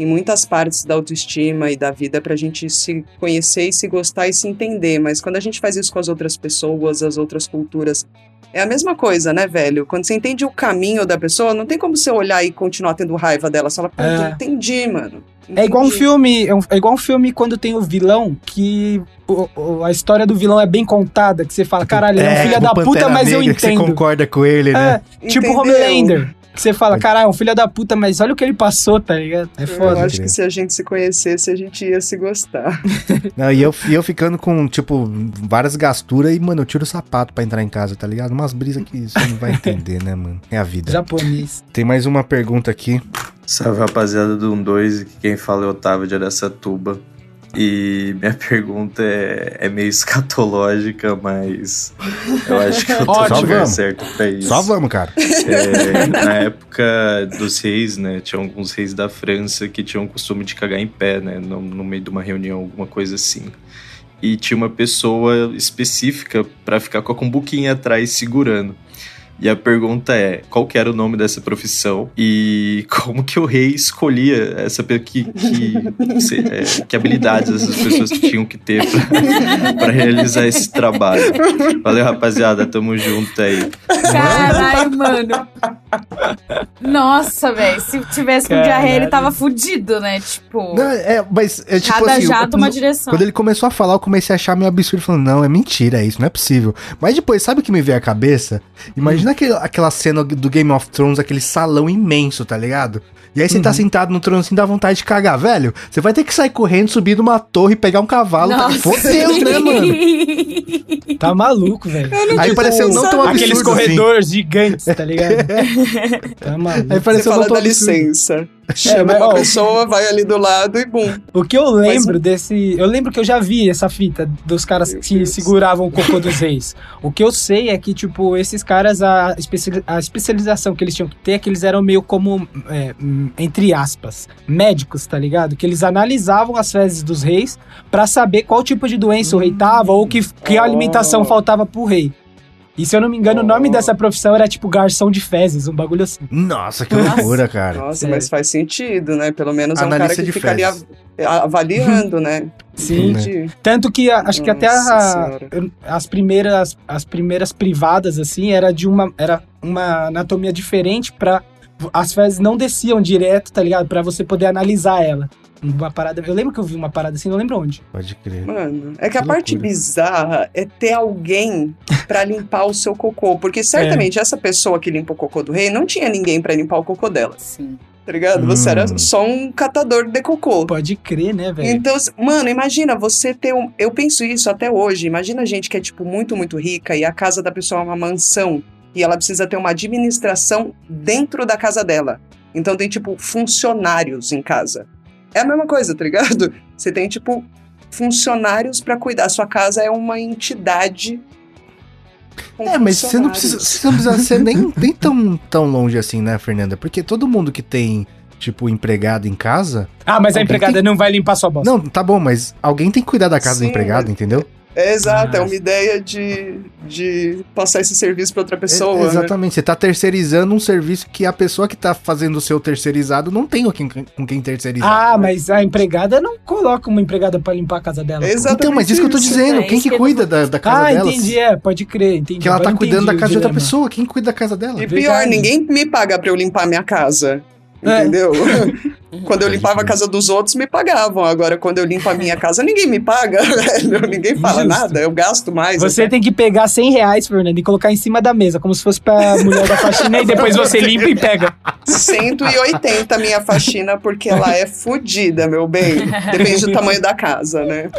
em muitas partes da autoestima e da vida pra gente se conhecer e se gostar e se entender. Mas quando a gente faz isso com as outras pessoas, as outras culturas, é a mesma coisa, né, velho? Quando você entende o caminho da pessoa, não tem como você olhar e continuar tendo raiva dela. Você fala, puta, É. entendi, mano. É igual um Entendi. filme, é, um- é igual um filme quando tem o vilão que o- o- a história do vilão é bem contada, que você fala, caralho, ele é um filho tipo da puta, mas eu que Você entendo. concorda com ele, né? É, tipo Entendeu? Homelander. Que você fala, caralho, é um filho da puta, mas olha o que ele passou, tá ligado? É Eu foda. acho que se a gente se conhecesse, a gente ia se gostar. Não, e eu, e eu ficando com, tipo, várias gasturas e, mano, eu tiro o sapato pra entrar em casa, tá ligado? Umas brisas que você não vai entender, né, mano? É a vida. Japonês. Tem mais uma pergunta aqui. Salve rapaziada do 12, que quem fala é Otávio de Aracatuba. E minha pergunta é, é meio escatológica, mas eu acho que eu tô no Ótimo. lugar certo pra isso. Só vamos, cara. É, na época dos reis, né, tinha alguns reis da França que tinham o costume de cagar em pé, né, no, no meio de uma reunião, alguma coisa assim. E tinha uma pessoa específica pra ficar com a cumbuquinha atrás segurando. E a pergunta é, qual que era o nome dessa profissão e como que o rei escolhia essa que que, se- é, que habilidades essas pessoas tinham que ter pra, pra realizar esse trabalho. Valeu, rapaziada, tamo junto aí. Caralho, mano. Nossa, velho. Se tivesse com diarreia, ele tava fudido, né? Tipo. Não, é, mas é tipo Cada assim. jato eu- uma direção. Quando ele começou a falar, eu comecei a achar meio absurdo, falando, não, é mentira, é isso, não é possível. Mas depois, sabe o que me veio à cabeça? Imagina aquele- aquela cena do Game of Thrones, aquele salão imenso, tá ligado? E aí você tá sentado no trono assim, dá vontade de cagar, velho. Você vai ter que sair correndo, subir numa torre, pegar um cavalo. Tá... Fodeu, né, mano? Tá maluco, velho. Aí pareceu não tão absurdo Aqueles assim. corredores gigantes, tá ligado? tá maluco. Aí Você pareceu fala não tão dá absurdo. licença. Chama mas, uma ó, pessoa, vai ali do lado e bum. O que eu lembro Mas- desse. Eu lembro que eu já vi essa fita dos caras que seguravam o cocô dos reis. O que eu sei é que, tipo, esses caras, a, especi- a especialização que eles tinham que ter é que eles eram meio como, é, hum, entre aspas, médicos, tá ligado? Que eles analisavam as fezes dos reis pra saber qual tipo de doença o rei tava ou que, que alimentação faltava pro rei. E se eu não me engano, o nome dessa profissão era tipo garçom de fezes, um bagulho assim. Nossa, que loucura, cara. Nossa, É. mas faz sentido, né? Pelo menos é um Analista cara que de fica ali fezes. av- avaliando, né? Sim. Entendi. Tanto que a- acho que até Nossa a- as primeiras as primeiras privadas assim era de uma era uma anatomia diferente para as fezes não desciam direto, tá ligado? Pra você poder analisar ela. Uma parada, eu lembro que eu vi uma parada assim, não lembro onde. Pode crer. Mano, é que a Que parte loucura. bizarra é ter alguém pra limpar o seu cocô. Porque certamente essa pessoa que limpa o cocô do rei não tinha ninguém pra limpar o cocô dela. Sim. Tá ligado? Você Hum. era só um catador de cocô. Pode crer, né, velho? Então, mano, imagina você ter um. Eu penso isso até hoje. Imagina gente que é, tipo, muito, muito rica e a casa da pessoa é uma mansão e ela precisa ter uma administração dentro da casa dela. Então tem, tipo, funcionários em casa. É a mesma coisa, tá ligado? Você tem, tipo, funcionários pra cuidar. Sua casa é uma entidade. É, mas você não precisa, você não precisa ser nem, nem tão, tão longe assim, né, Fernanda? Porque todo mundo que tem, tipo, empregado em casa. Ah, mas a empregada tem- não vai limpar sua bosta. Não, tá bom, mas alguém tem que cuidar da casa Sim, do empregado, mas- entendeu? É exato, é Ah. uma ideia de, de passar esse serviço pra outra pessoa. É, né? exatamente, você tá terceirizando um serviço que a pessoa que tá fazendo o seu terceirizado não tem com quem, com quem terceirizar. Ah, mas a empregada não coloca uma empregada pra limpar a casa dela. Exatamente. então, mas isso que eu tô dizendo, é quem que cuida da, da casa Ah, dela? entendi, é, pode crer, entendi. Que ela tá cuidando da casa de outra pessoa, quem cuida da casa dela? E Verdade. pior, ninguém me paga pra eu limpar minha casa. É. Entendeu? quando eu limpava a casa dos outros, me pagavam. Agora, quando eu limpo a minha casa, ninguém me paga, velho. Ninguém fala Justo. nada, eu gasto mais. Você até. tem que pegar 100 reais, Fernando, e colocar em cima da mesa, como se fosse pra mulher da faxina, e depois você limpa e pega. 180 a minha faxina, porque ela é fodida, meu bem. Depende do tamanho da casa, né?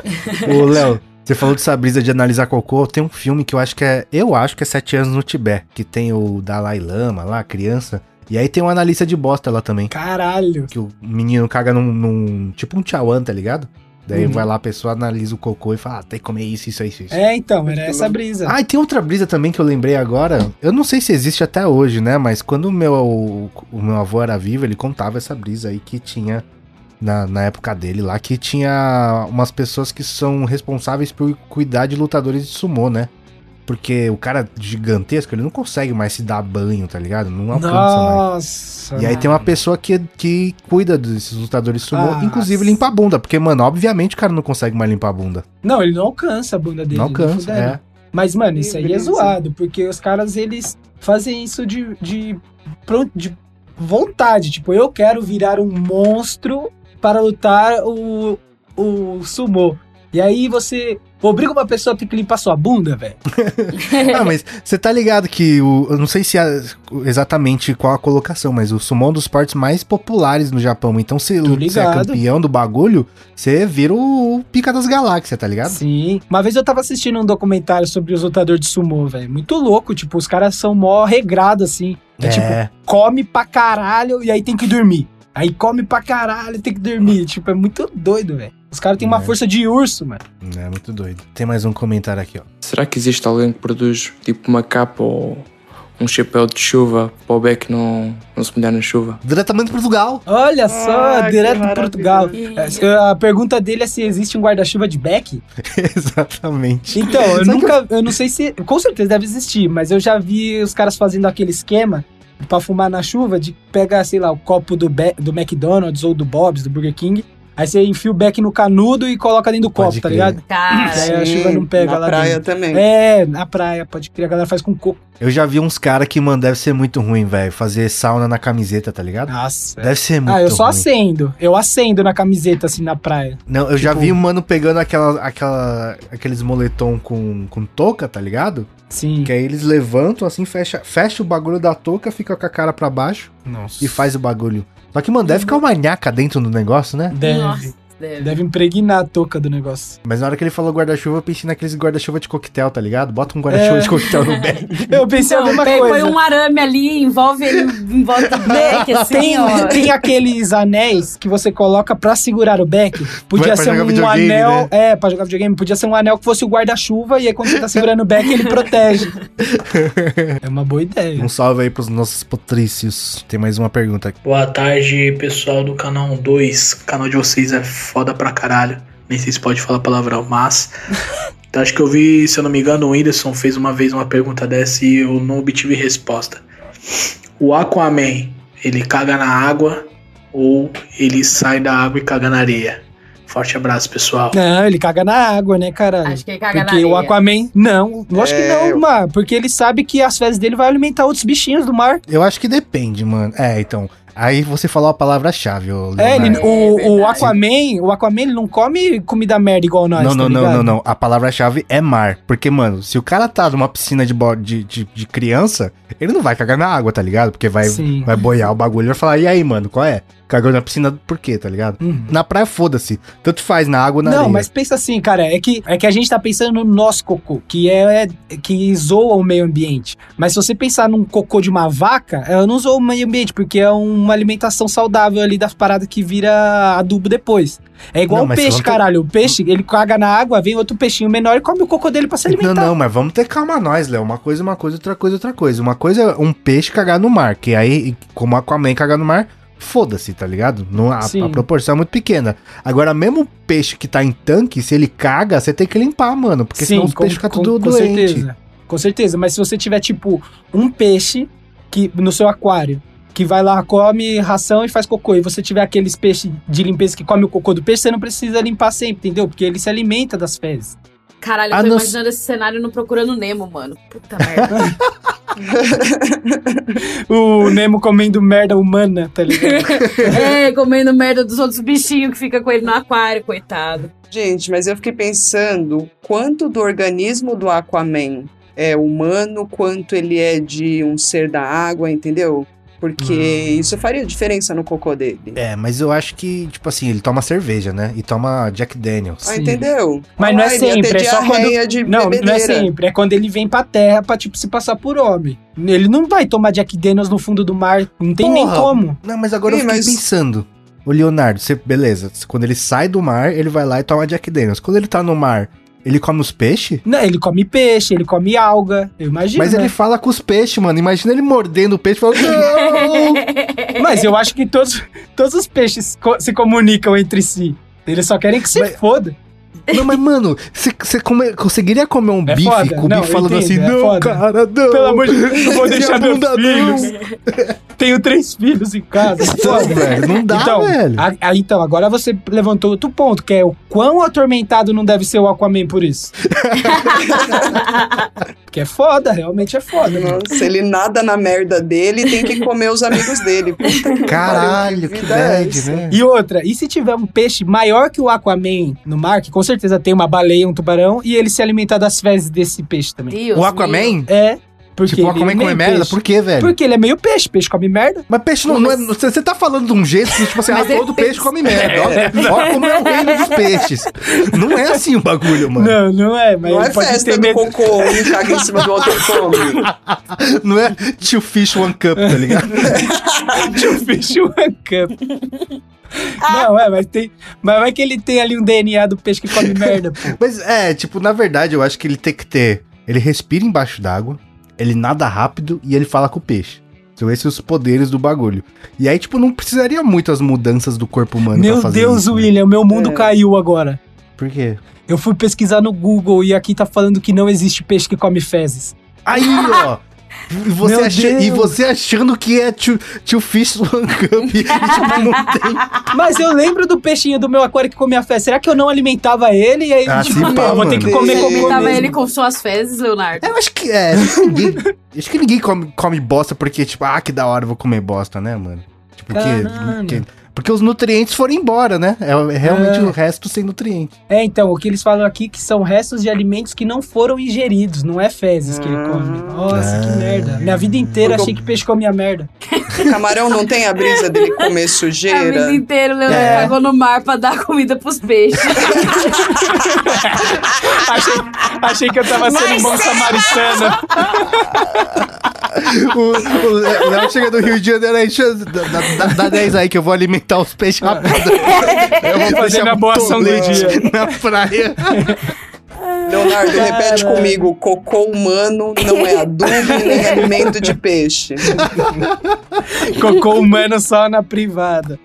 Ô, Léo, você falou dessa brisa de analisar cocô. Tem um filme que eu acho que é. Eu acho que é Sete Anos no Tibete. Que tem o Dalai Lama lá, criança. E aí tem um analista de bosta lá também. Caralho. Que o menino caga num. num- tipo um tchauan, tá ligado? Daí Uhum. vai lá, a pessoa analisa o cocô e fala, ah, tem que comer isso, isso, isso, isso. É, então, era essa brisa. Ah, e tem outra brisa também que eu lembrei agora. Eu não sei se existe até hoje, né? Mas quando o meu, o meu avô era vivo, ele contava essa brisa aí que tinha na, na época dele lá, que tinha umas pessoas que são responsáveis por cuidar de lutadores de sumô, né? Porque o cara gigantesco, ele não consegue mais se dar banho, tá ligado? Não alcança mais. Nossa. E aí tem uma pessoa que, que cuida desses lutadores de sumô, Ah, inclusive limpa a bunda. Porque, mano, obviamente o cara não consegue mais limpar a bunda. Não, ele não alcança a bunda dele. Não alcança, é. Mas, mano, isso aí é zoado, porque os caras, eles fazem isso de, de, de vontade. Tipo, eu quero virar um monstro para lutar o, o sumô. E aí você obriga uma pessoa a ter que limpar sua bunda, velho. ah, mas você tá ligado que o. Eu não sei se é exatamente qual a colocação, mas o sumo é um dos esportes mais populares no Japão. Então, se você é campeão do bagulho, você vira o pica das galáxias, tá ligado? Sim. Uma vez eu tava assistindo um documentário sobre os lutadores de sumô, velho. Muito louco, tipo, os caras são mó regrado, assim. É, tipo, come pra caralho e aí tem que dormir. Aí come pra caralho e tem que dormir. Tipo, é muito doido, velho. Os caras têm uma É. força de urso, mano. É muito doido. Tem mais um comentário aqui, ó. Será que existe alguém que produz tipo uma capa ou um chapéu de chuva para o Beck não, não se molhar na chuva? Diretamente de Portugal. Olha só, Ah, direto de. Portugal. É, A pergunta dele é se existe um guarda-chuva de Beck. Exatamente. Então, eu Sabe que nunca, eu não sei se, com certeza deve existir, mas eu já vi os caras fazendo aquele esquema pra fumar na chuva de pegar, sei lá, o copo do, Be- do McDonald's ou do Bob's, do Burger King, aí você enfia o beck no canudo e coloca dentro do Pode copo, tá crer. ligado? Cara, E aí a Sim, chuva não pega na lá praia dentro. também. É, na praia, pode crer, a galera faz com coco. Eu já vi uns caras que, mano, deve ser muito ruim, velho. Fazer sauna na camiseta, tá ligado? Nossa. Deve ser muito Ah, eu só ruim. acendo. Eu acendo na camiseta, assim, na praia. Não, eu já Tipo- vi um mano pegando aquela, aquela, aqueles moletom com, com touca, tá ligado? Sim. Que aí eles levantam, assim, fecha, fecha o bagulho da touca, fica com a cara pra baixo Nossa. e faz o bagulho. Só que, mano, deve ficar uma nhaca dentro do negócio, né? Deve. Nossa, deve. Deve impregnar a touca do negócio. Mas na hora que ele falou guarda-chuva, eu pensei naqueles guarda-chuva de coquetel, tá ligado? Bota um guarda-chuva É. de coquetel no back. Eu pensei a Não, mesma coisa. põe um arame ali, envolve ele em volta do beck, assim, tem, ó. tem aqueles anéis que você coloca pra segurar o beck. Podia Vai ser um videogame, anel. né? É, pra jogar videogame. Podia ser um anel que fosse o guarda-chuva e aí quando você tá segurando o beck, ele protege. É uma boa ideia. Um salve aí pros nossos patrícios. Tem mais uma pergunta aqui. Boa tarde, pessoal do canal 2. O canal de vocês é foda pra caralho. Nem sei se pode falar palavrão, mas. Então, acho que eu vi, se eu não me engano, o Whindersson fez uma vez uma pergunta dessa e eu não obtive resposta. O Aquaman, ele caga na água ou ele sai da água e caga na areia? Forte abraço, pessoal. Não, ele caga na água, né, caralho? Acho que ele caga porque na o areia. Aquaman. Não, lógico É, que não, eu- mano. Porque ele sabe que as fezes dele vai alimentar outros bichinhos do mar. Eu acho que depende, mano. É, então. Aí você falou a palavra-chave, ô É, ele, Leonardo. o, o. Aquaman, o Aquaman ele não come comida merda igual nós, Não, tá não, não, não, não. A palavra-chave é mar. Porque, mano, se o cara tá numa piscina de, de, de, de criança, ele não vai cagar na água, tá ligado? Porque vai, Sim. vai boiar o bagulho e vai falar, e aí, mano, qual é? Cagou na piscina por quê, tá ligado? Uhum. Na praia, foda-se. Tanto faz, na água na Não, areia. mas pensa assim, cara, é que, é que a gente tá pensando no nosso cocô, que é, é- que zoa o meio ambiente. Mas se você pensar num cocô de uma vaca, ela não zoa o meio ambiente, porque é uma alimentação saudável ali das paradas que vira adubo depois. É igual Não, o peixe, ter- caralho. O peixe, ele caga na água, vem outro peixinho menor e come o cocô dele pra se Não, alimentar. não, mas vamos ter calma nós, Léo. Uma coisa uma coisa, outra coisa outra coisa. Uma coisa é um peixe cagar no mar, que aí, como Aquaman cagar no mar, foda-se, tá ligado? Não, a, Sim. a proporção é muito pequena. Agora, mesmo o peixe que tá em tanque, se ele caga, você tem que limpar, mano, porque senão os peixes ficam tudo com doente. certeza. Com certeza, mas se você tiver, tipo, um peixe que no seu aquário, que vai lá, come ração e faz cocô, e você tiver aqueles peixes de limpeza que come o cocô do peixe, você não precisa limpar sempre, entendeu? Porque ele se alimenta das fezes. Caralho, eu tô não- imaginando esse cenário no Procurando Nemo, mano. Puta merda. O Nemo comendo merda humana, tá ligado? é, comendo merda dos outros bichinhos que fica com ele no aquário, coitado. Gente, mas eu fiquei pensando quanto do organismo do Aquaman é humano, quanto ele é de um ser da água, entendeu? Porque isso faria diferença no cocô dele. É, mas eu acho que, tipo assim, ele toma cerveja, né? E toma Jack Daniels. Ah, entendeu? Mas não é sempre, é só quando... de Não, não é sempre, é quando ele vem pra terra pra, tipo, se passar por homem. Ele não vai tomar Jack Daniels no fundo do mar, não tem nem Porra! como. Não, mas agora Ih, eu fiquei mas- pensando. O Leonardo, você, beleza, quando ele sai do mar, ele vai lá e toma Jack Daniels. Quando ele tá no mar, ele come os peixes? Não, ele come peixe, ele come alga, eu imagino. Mas né? ele fala com os peixes, mano. Imagina ele mordendo o peixe e falando. Não! Mas eu acho que todos, todos os peixes co- se comunicam entre si. Eles só querem que se Mas- foda. Não, mas, mano, você, come- conseguiria comer um É bife foda. com o bife falando entendo, assim, é não, foda. cara, não. Pelo amor de Deus, não vou deixar meus bunda não." filhos. tenho três filhos em casa. Então, Foda. velho, não dá, então, velho. a- a- então, agora você levantou outro ponto, que é o quão atormentado não deve ser o Aquaman por isso. Porque é foda, realmente é foda. mano. Nossa, ele nada na merda dele e tem que comer os amigos dele. Puta que Caralho, que vida é bad, né? E outra, e se tiver um peixe maior que o Aquaman no mar, que com certeza tem uma baleia, um tubarão, e ele se alimentar das fezes desse peixe também? Deus O Aquaman? É. Porque Tipo, Aquaman é come merda? peixe. Por quê, velho? Porque ele é meio peixe, peixe come merda. Mas peixe não, não é. Você tá falando de um jeito que, tipo assim, ah, ele todo peixe pensa- come merda. Olha, olha como é o reino dos peixes. Não é assim o bagulho, mano. Não, não é, mas Não é pode festa ter do medo. cocô, um caga em cima do outro e come. Não é two fish, one cup, tá ligado? Tio Fish One Cup. Não, é, mas tem. Mas vai que ele tem ali um DNA do peixe que come merda, pô. Mas é, tipo, na verdade, eu acho que ele tem que ter. Ele respira embaixo d'água, ele nada rápido e ele fala com o peixe. São esses os poderes do bagulho. E aí, tipo, não precisaria muito as mudanças do corpo humano pra Meu fazer Deus, isso, né? William, meu mundo É. caiu agora. Por quê? Eu fui pesquisar no Google e aqui tá falando que não existe peixe que come fezes. Aí, ó. E você, acha- e você achando que é tio, tio Fish One Cup. E, tipo, não tem. Mas eu lembro do peixinho do meu aquário que comia fezes. Será que eu não alimentava ele? E aí, Ah, tipo, sim, não, pá, vou ter que comer Você Alimentava mesmo. ele com suas fezes, Leonardo. Eu acho que é. acho que ninguém, acho que ninguém come, come bosta porque, tipo, ah, que da hora, eu vou comer bosta, né, mano? Tipo, porque, Caralho. porque, porque os nutrientes foram embora, né? É, é realmente É. o resto sem nutriente. É, então, o que eles falam aqui que são restos de alimentos que não foram ingeridos, não é fezes que ele come. Nossa, que Ah. merda. Minha vida inteira Porque achei que peixe comia merda. O camarão não tem a brisa dele comer A vida sujeira. inteira o Leonardo É. cagou no mar pra dar comida pros peixes. achei, achei que eu tava sendo um bom samaritano. O, o Léo chega do Rio de Janeiro aí, dá, dá, dá 10 aí que eu vou alimentar os peixes rápido. Eu vou Fazer minha boa ação do dia. Na praia. Leonardo, repete comigo: cocô humano não é adubo nem alimento de peixe. Cocô humano só na privada.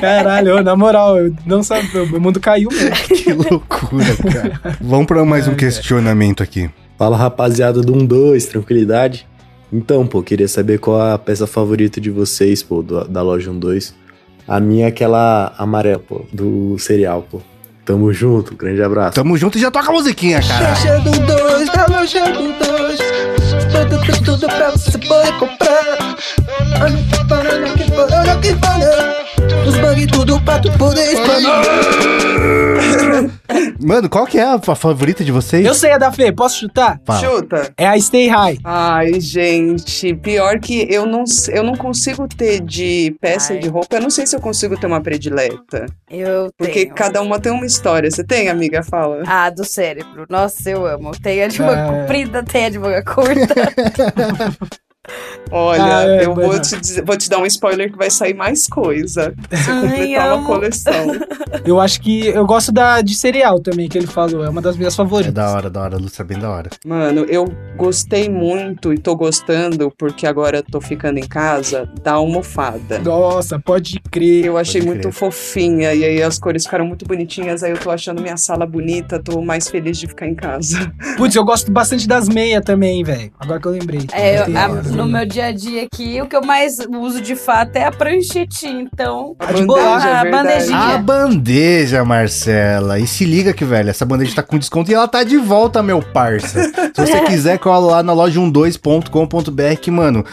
Caralho, na moral, eu não sabia, meu mundo caiu mesmo. Que loucura, cara. Vamos pra mais um questionamento aqui. Fala rapaziada do 1-2, tranquilidade? Então, pô, queria saber qual a peça favorita de vocês, pô, do- da loja 1-2. A minha é aquela amarela, pô, do cereal, pô. Tamo junto, grande abraço. Tamo junto e já toca a musiquinha, cara. Loja do 2, da loja do 2. Tudo, tudo, tudo pra você poder comprar. Olha que banana. Os bugs tudo pra tu poder explanar. Mano, qual que é a fa- favorita de vocês? Eu sei a da Fê, posso chutar? Fala. Chuta. É a Stay High. Ai, gente, pior que eu não, eu não consigo ter de peça Ai. de roupa, eu não sei se eu consigo ter uma predileta. Eu Porque tenho. cada uma tem uma história. Você tem, amiga? Fala. Ah, do cérebro. Nossa, eu amo. Tem a de manga É. comprida, tem a de manga curta. Olha, Ah, é, eu vou te, dizer- vou te dar um spoiler que vai sair mais coisa. Se eu Ai, completar amo. uma coleção. Eu acho que eu gosto da de cereal também, que ele falou. É uma das minhas É favoritas. da hora, da hora, Lúcia é bem da hora. Mano, eu gostei muito e tô gostando porque agora tô ficando em casa da almofada. Nossa, pode crer. Eu achei Pode muito crer. fofinha e aí as cores ficaram muito bonitinhas. Aí eu tô achando minha sala bonita, tô mais feliz de ficar em casa. Putz, eu gosto bastante das meias também, velho. Agora que eu lembrei. É, eu- a- a- no meu dia a dia aqui, o que eu mais uso de fato é a pranchetinha. Então, A de bandeja, é a bandejinha. A bandeja, Marcela. E se liga que, velho, essa bandeja tá com desconto e ela tá de volta, meu parça. Se você quiser, cola lá na loja 12.com.br que, mano,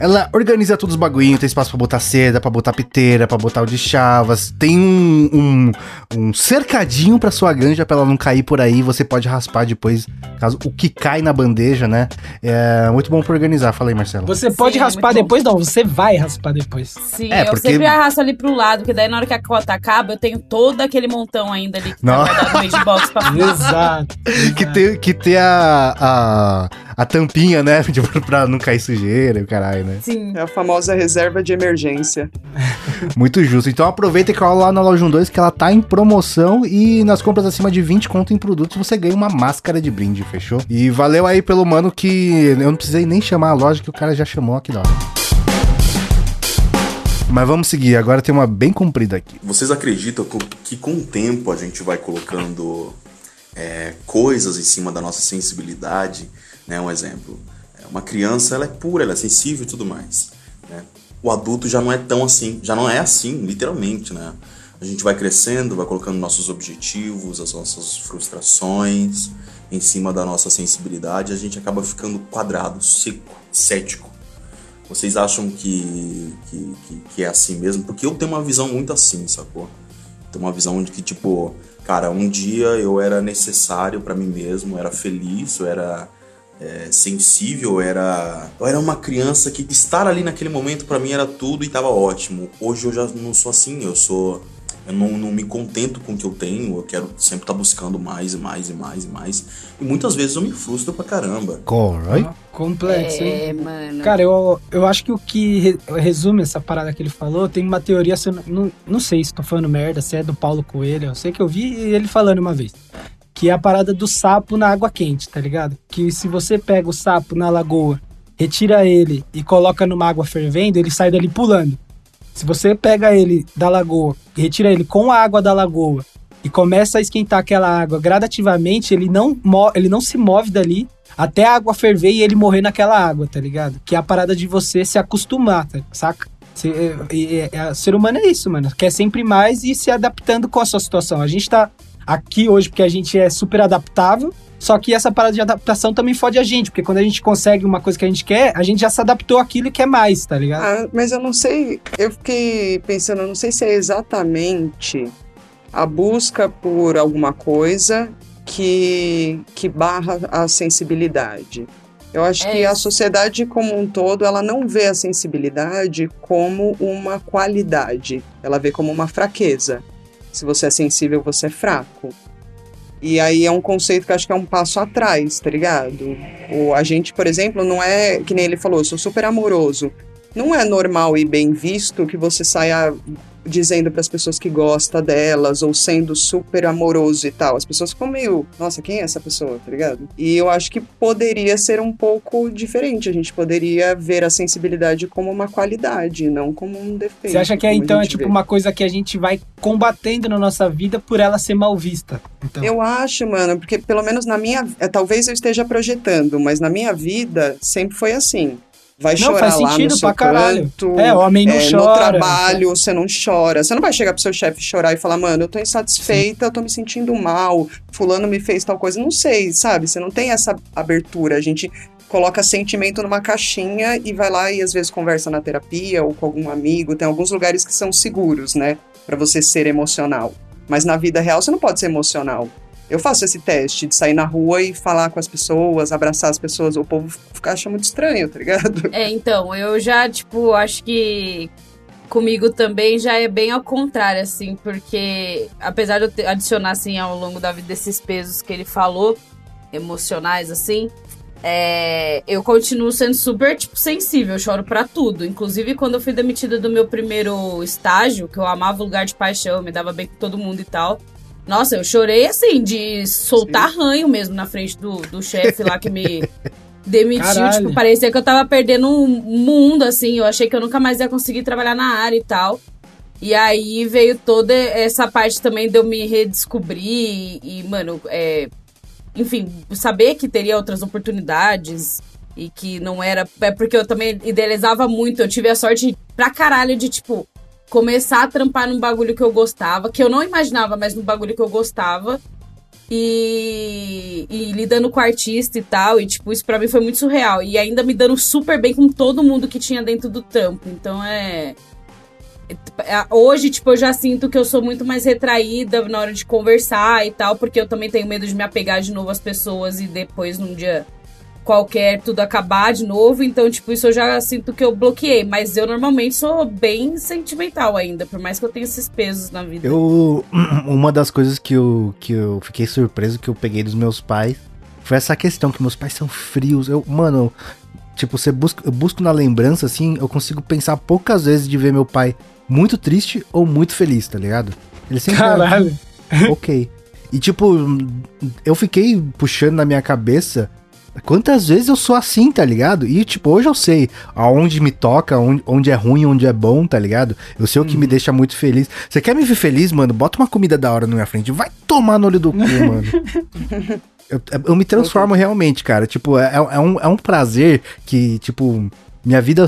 ela organiza todos os bagulhinhos, tem espaço pra botar seda, pra botar piteira, pra botar o de chavas. Tem um, um, um cercadinho pra sua ganja pra ela não cair por aí. Você pode raspar depois, caso o que cai na bandeja, né? É muito bom pra organizar. Fala aí, Marcelo. Você pode Sim, é raspar bom. depois? Não, você vai raspar depois. Sim, É, eu porque- sempre arrasto ali pro lado, porque daí na hora que a cota acaba, eu tenho todo aquele montão ainda ali que Não. tá guardado no hitbox pra Exato. que ter, que ter a, a, a tampinha, né? Tipo, pra não cair sujeira e o caralho, né? Sim. É a famosa reserva de emergência. Muito justo. Então aproveita e cola lá na loja 12 que ela tá em promoção e nas compras acima de 20 conto em produtos você ganha uma máscara de brinde, fechou? E valeu aí pelo mano que eu não precisei nem chamar a loja que o cara já chamou aqui da hora. Mas vamos seguir, agora tem uma bem comprida aqui. Vocês acreditam que com o tempo a gente vai colocando é, coisas em cima da nossa sensibilidade? Né? Um exemplo, é Uma criança, ela é pura, ela é sensível e tudo mais, né? O adulto já não é tão assim, já não é assim, literalmente, né? A gente vai crescendo, vai colocando nossos objetivos, as nossas frustrações em cima da nossa sensibilidade, a gente acaba ficando quadrado, seco, cético. Vocês acham que, que, que, que é assim mesmo? Porque eu tenho uma visão muito assim, sacou? Tenho uma visão de que, tipo, cara, um dia eu era necessário para mim mesmo, eu era feliz, eu era é, sensível, era, eu era uma criança que estar ali naquele momento para mim era tudo e tava ótimo. Hoje eu já não sou assim, eu sou eu não, não me contento com o que eu tenho, eu quero sempre estar tá buscando mais e mais e mais e mais. E muitas vezes eu me frustro pra caramba. Corre. Ah, complexo, É, hein? mano. Cara, eu, eu acho que o que re- resume essa parada que ele falou, tem uma teoria, se eu não, não, não sei se tô falando merda, se é do Paulo Coelho, eu sei que eu vi ele falando uma vez. Que é a parada do sapo na água quente, tá ligado? Que se você pega o sapo na lagoa, retira ele e coloca numa água fervendo, ele sai dali pulando. Se você pega ele da lagoa, retira ele com a água da lagoa e começa a esquentar aquela água gradativamente, ele não, ele não se move dali até a água ferver e ele morrer naquela água, tá ligado? Que é a parada de você se acostumar, tá, saca? Você- é- é- é- ser humano é isso, mano. Quer sempre mais e se adaptando com a sua situação. A gente tá aqui hoje porque a gente é super adaptável, só que essa parada de adaptação também fode a gente, porque quando a gente consegue uma coisa que a gente quer, a gente já se adaptou àquilo e quer mais, tá ligado? Ah, mas eu não sei, eu fiquei pensando, eu não sei se é exatamente a busca por alguma coisa que, que barra a sensibilidade. Eu acho É que a isso. sociedade como um todo, ela não vê a sensibilidade como uma qualidade, ela vê como uma fraqueza. Se você é sensível, você é fraco. E aí é um conceito que acho que é um passo atrás, tá ligado? O, a gente, por exemplo, não é, que nem ele falou, eu sou super amoroso. Não é normal e bem visto que você saia dizendo para as pessoas que gosta delas ou sendo super amoroso e tal. As pessoas ficam meio, nossa, quem é essa pessoa, tá ligado? E eu acho que poderia ser um pouco diferente. A gente poderia ver a sensibilidade como uma qualidade, não como um defeito. Você acha que é, então é tipo vê. uma coisa que a gente vai combatendo na nossa vida por ela ser mal vista? Então, Eu acho, mano, porque pelo menos na minha. é, talvez eu esteja projetando, mas na minha vida sempre foi assim. Vai Não, chorar faz lá no seu canto. É, homem não No chora. trabalho, você não chora. Você não vai chegar pro seu chefe chorar e falar, mano, eu tô insatisfeita, eu tô me sentindo mal, fulano me fez tal coisa. Não sei, sabe? Você não tem essa abertura. A gente coloca sentimento numa caixinha e vai lá e às vezes conversa na terapia ou com algum amigo. Tem alguns lugares que são seguros, né? Pra você ser emocional. Mas na vida real você não pode ser emocional. Eu faço esse teste de sair na rua e falar com as pessoas, abraçar as pessoas. O povo fica, acha muito estranho, tá ligado? É, então, eu já, tipo, acho que comigo também já é bem ao contrário, assim, porque apesar de eu adicionar, assim, ao longo da vida esses pesos que ele falou, emocionais, assim, é, eu continuo sendo super, tipo, sensível, eu choro pra tudo. Inclusive, quando eu fui demitida do meu primeiro estágio, que eu amava o lugar de paixão, me dava bem com todo mundo e tal. Nossa, eu chorei, assim, de soltar ranho mesmo na frente do, do chefe lá que me demitiu. Caralho. Tipo, parecia que eu tava perdendo um mundo, assim. Eu achei que eu nunca mais ia conseguir trabalhar na área e tal. E aí veio toda essa parte também de eu me redescobrir e, e, mano, é, enfim, saber que teria outras oportunidades e que não era. É porque eu também idealizava muito. Eu tive a sorte pra caralho de, tipo, começar a trampar num bagulho que eu gostava, que eu não imaginava, mas num bagulho que eu gostava. E, e lidando com artista e tal, e tipo, isso pra mim foi muito surreal. E ainda me dando super bem com todo mundo que tinha dentro do trampo. Então é. é- Hoje, tipo, eu já sinto que eu sou muito mais retraída na hora de conversar e tal, porque eu também tenho medo de me apegar de novo às pessoas e depois, num dia qualquer, tudo acabar de novo. Então, tipo, isso eu já sinto que eu bloqueei. Mas eu normalmente sou bem sentimental ainda, por mais que eu tenha esses pesos na vida. Eu. Uma das coisas que eu, que eu fiquei surpreso que eu peguei dos meus pais foi essa questão, que meus pais são frios. Eu, mano, tipo, você busca, eu busco na lembrança, assim, eu consigo pensar poucas vezes de ver meu pai muito triste ou muito feliz, tá ligado? Ele sempre. Caralho. ok. E tipo, eu fiquei puxando na minha cabeça quantas vezes eu sou assim, tá ligado? E tipo, hoje eu sei aonde me toca, onde, onde é ruim, onde é bom, tá ligado? Eu sei o que me deixa muito feliz. Você quer me ver feliz, mano? Bota uma comida da hora na minha frente. Vai tomar no olho do cu, mano. Eu, eu me transformo realmente, cara. Tipo, é, é, um, é um prazer que, tipo, minha vida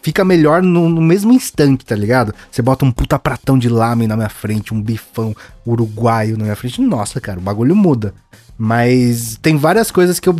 fica melhor no, no, mesmo instante, tá ligado? Você bota um puta pratão de lame na minha frente, um bifão uruguaio na minha frente. Nossa, cara, o bagulho muda. Mas tem várias coisas que eu,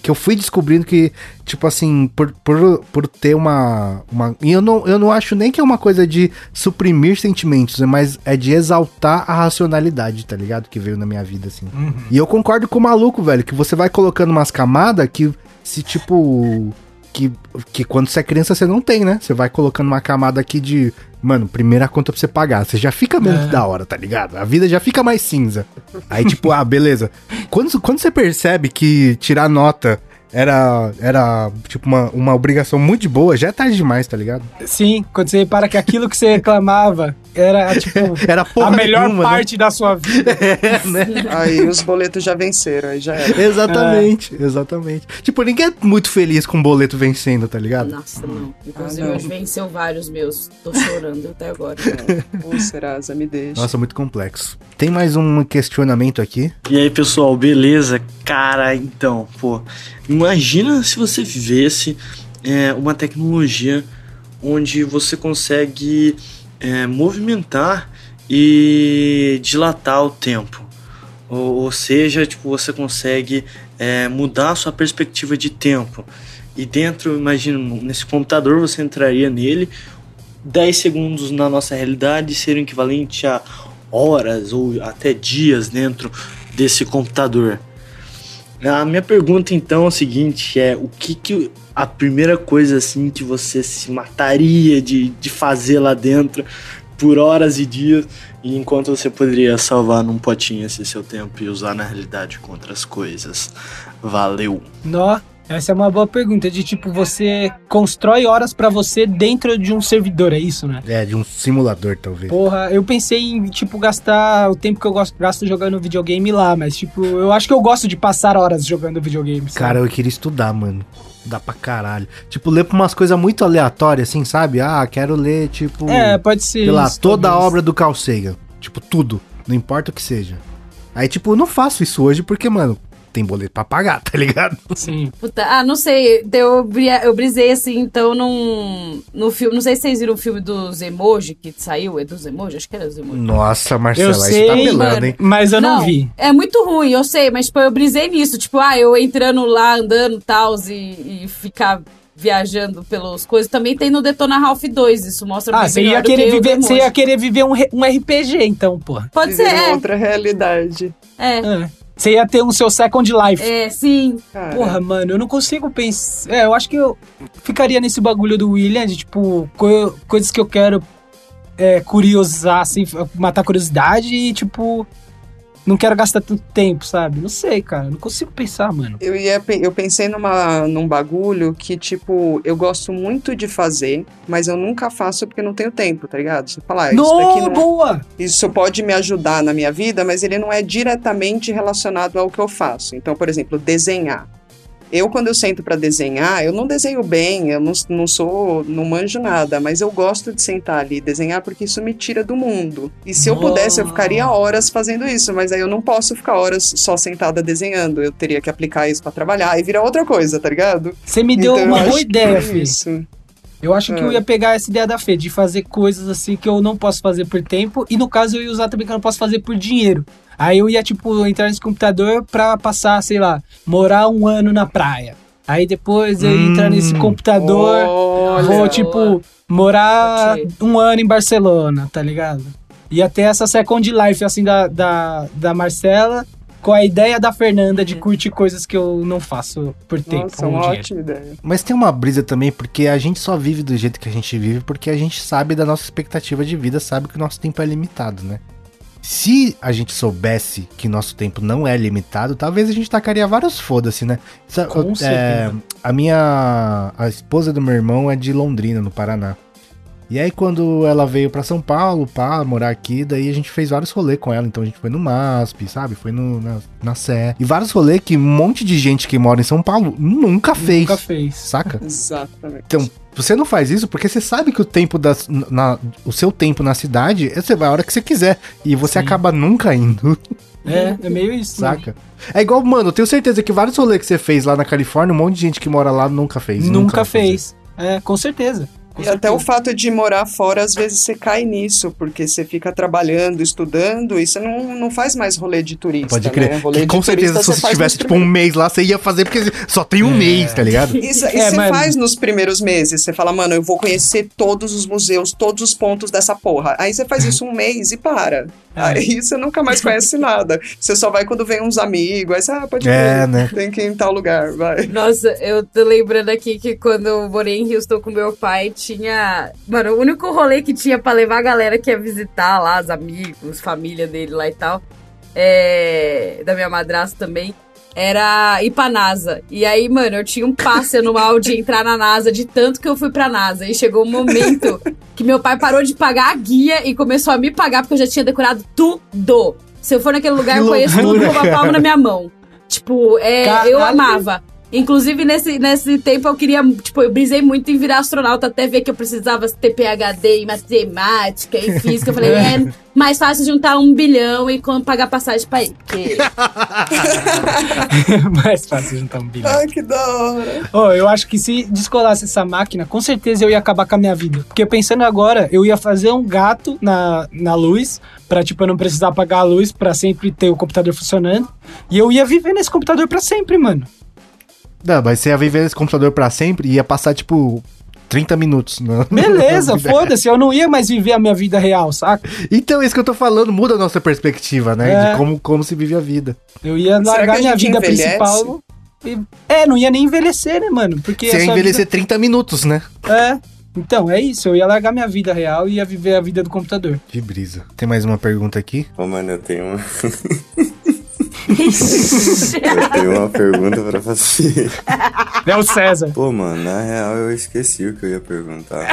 que eu fui descobrindo que, tipo assim, por, por, por ter uma. uma e eu não, eu não acho nem que é uma coisa de suprimir sentimentos, mas é de exaltar a racionalidade, tá ligado? Que veio na minha vida, assim. Uhum. E eu concordo com o maluco, velho, que você vai colocando umas camadas que, se tipo que, que quando você é criança você não tem, né? Você vai colocando uma camada aqui de, mano, primeira conta pra você pagar. Você já fica menos é. da hora, tá ligado? A vida já fica mais cinza. Aí, tipo, ah, beleza. Quando, quando você percebe que tirar nota era, era tipo, uma, uma obrigação muito boa, já é tarde demais, tá ligado? Sim, quando você repara que aquilo que você reclamava era, tipo, era a melhor nenhuma, né? parte né? da sua vida. É, né? Aí os boletos já venceram, aí já era. Exatamente, é. exatamente. Tipo, ninguém é muito feliz com o boleto vencendo, tá ligado? Nossa, não. Inclusive, ah, não. hoje venceu vários meus. Tô chorando até agora. Ô, Serasa, me deixa. Nossa, muito complexo. Tem mais um questionamento aqui. E aí, pessoal, beleza? Cara, então, pô, imagina se você vivesse é, uma tecnologia onde você consegue é, movimentar e dilatar o tempo. Ou, ou seja, tipo, você consegue é, mudar a sua perspectiva de tempo. E dentro, imagina, nesse computador você entraria nele, 10 segundos na nossa realidade seriam equivalente a horas ou até dias dentro desse computador. A minha pergunta então é o seguinte, é o que que a primeira coisa assim que você se mataria de, de fazer lá dentro por horas e dias, e enquanto você poderia salvar num potinho esse seu tempo e usar na realidade com outras coisas. Valeu. Nó, essa é uma boa pergunta, de tipo, você constrói horas para você dentro de um servidor, é isso, né? É, de um simulador, talvez. Porra, eu pensei em, tipo, gastar o tempo que eu gosto, gasto jogando videogame lá, mas, tipo, eu acho que eu gosto de passar horas jogando videogame. Sabe? Cara, eu queria estudar, mano. Dá pra caralho. Tipo, ler pra umas coisas muito aleatórias, assim, sabe? Ah, quero ler, tipo. É, pode ser. Sei lá, toda talvez. a obra do Carl Sagan. Tipo, tudo. Não importa o que seja. Aí, tipo, não faço isso hoje porque, mano, tem boleto pra pagar, tá ligado? Sim. Puta, ah, não sei. Eu, eu brisei assim, então, num, no filme. Não sei se vocês viram o filme dos emoji que saiu. É dos emoji? Acho que era dos emoji. Nossa, Marcela, eu sei, tá pelando, hein? Mas eu não, não, vi. É muito ruim, eu sei, mas tipo, eu brisei nisso. Tipo, ah, eu entrando lá, andando tal, e, e ficar viajando pelas coisas. Também tem no Detona Ralph 2, isso mostra Ah, você ia, querer viver, você ia querer viver um, um RPG, então, pô. Pode viver ser. É. outra realidade. É. é. Você ia ter um seu Second Life. É, sim. Cara. Porra, mano, eu não consigo pensar. É, eu acho que eu ficaria nesse bagulho do William, de tipo, co coisas que eu quero é, curiosar, assim, matar curiosidade e, tipo, não quero gastar tanto tempo, sabe? Não sei, cara. Não consigo pensar, mano. Eu, ia, eu pensei numa, num bagulho que, tipo, eu gosto muito de fazer, mas eu nunca faço porque não tenho tempo, tá ligado? Você fala, ah, isso daqui não. Boa! Isso pode me ajudar na minha vida, mas ele não é diretamente relacionado ao que eu faço. Então, por exemplo, desenhar. Eu, quando eu sento para desenhar, eu não desenho bem, eu não, não sou, não manjo nada, mas eu gosto de sentar ali e desenhar porque isso me tira do mundo. E se eu pudesse, eu ficaria horas fazendo isso, mas aí eu não posso ficar horas só sentada desenhando. Eu teria que aplicar isso para trabalhar e virar outra coisa, tá ligado? Você me deu então, uma boa ideia, Fê. Isso. Eu acho que eu é. ia pegar essa ideia da Fê, de fazer coisas assim que eu não posso fazer por tempo, e no caso eu ia usar também que eu não posso fazer por dinheiro. Aí eu ia, tipo, entrar nesse computador pra passar, sei lá, morar um ano na praia. Aí depois eu ia entrar nesse hum. computador, olha, vou, tipo, morar um ano em Barcelona, tá ligado? Ia ter essa second life, assim, da, da, da Marcela, com a ideia da Fernanda de curtir coisas que eu não faço por tempo. Nossa, uma ótima ideia. Mas tem uma brisa também, porque a gente só vive do jeito que a gente vive, porque a gente sabe da nossa expectativa de vida, sabe que o nosso tempo é limitado, né? Se a gente soubesse que nosso tempo não é limitado, talvez a gente tacaria vários foda-se, né? Com é, a minha. A esposa do meu irmão é de Londrina, no Paraná. E aí, quando ela veio para São Paulo, pá, morar aqui, daí a gente fez vários rolês com ela. Então a gente foi no MASP, sabe? Foi no, na, na Sé. E vários rolês que um monte de gente que mora em São Paulo nunca fez. Nunca fez. Saca? Exatamente. Então, você não faz isso porque você sabe que o tempo das, na, o seu tempo na cidade, você vai a hora que você quiser. E você Sim. acaba nunca indo. É, é meio isso. né? Saca? É igual, mano, eu tenho certeza que vários rolês que você fez lá na Califórnia, um monte de gente que mora lá nunca fez. Nunca, fazer. fez. É, com certeza. Com E até o certeza. fato de morar fora, às vezes você cai nisso, porque você fica trabalhando, estudando, e você não, não faz mais rolê de turista. Pode crer. Né? Rolê Que com de certeza, turista se você tivesse, tipo, um mês lá, você ia fazer, porque só tem um mês, tá ligado? Isso, e É, você mas- faz nos primeiros meses. Você fala, mano, eu vou conhecer todos os museus, todos os pontos dessa porra. Aí você faz isso um mês e para. É. Aí você nunca mais conhece nada. Você só vai quando vem uns amigos. Aí você, ah, pode É, né? tem que ir em tal lugar, vai. Nossa, eu tô lembrando aqui que quando eu morei em Houston com meu pai, tinha. Mano, o único rolê que tinha pra levar a galera que ia visitar lá, os amigos, família dele lá e tal, é, da minha madrasta também, era ir pra NASA. E aí, mano, eu tinha um passe anual de entrar na NASA, de tanto que eu fui pra NASA. E chegou um momento que meu pai parou de pagar a guia e começou a me pagar, porque eu já tinha decorado tudo. Se eu for naquele lugar, Que eu conheço tudo com uma palma na minha mão. Tipo, é, eu amava. Inclusive, nesse, nesse tempo eu queria, tipo, eu brisei muito em virar astronauta, até ver que eu precisava ter PHD em matemática e física. Eu falei, é mais fácil juntar um bilhão e pagar passagem pra ir. Porque... Mais fácil juntar um bilhão. Ai, que da hora. Oh, eu acho que se descolasse essa máquina, com certeza eu ia acabar com a minha vida. Porque pensando agora, eu ia fazer um gato na, na luz, pra tipo, eu não precisar apagar a luz, pra sempre ter o computador funcionando. E eu ia viver nesse computador pra sempre, mano. Não, mas você ia viver nesse computador pra sempre e ia passar, tipo, 30 minutos. No, Beleza, foda-se, eu não ia mais viver a minha vida real, saca? Então, é isso que eu tô falando, muda a nossa perspectiva, né? É. De como, como se vive a vida. Eu ia Será largar que a minha vida envelhece? principal. e- É, não ia nem envelhecer, né, mano? Porque Você ia envelhecer 30 minutos, né? vida- É. Então, é isso. Eu ia largar minha vida real e ia viver a vida do computador. Que brisa. Tem mais uma pergunta aqui? Ô, mano, eu tenho uma. eu tenho uma pergunta pra fazer. É o César. Pô, mano, na real eu esqueci o que eu ia perguntar.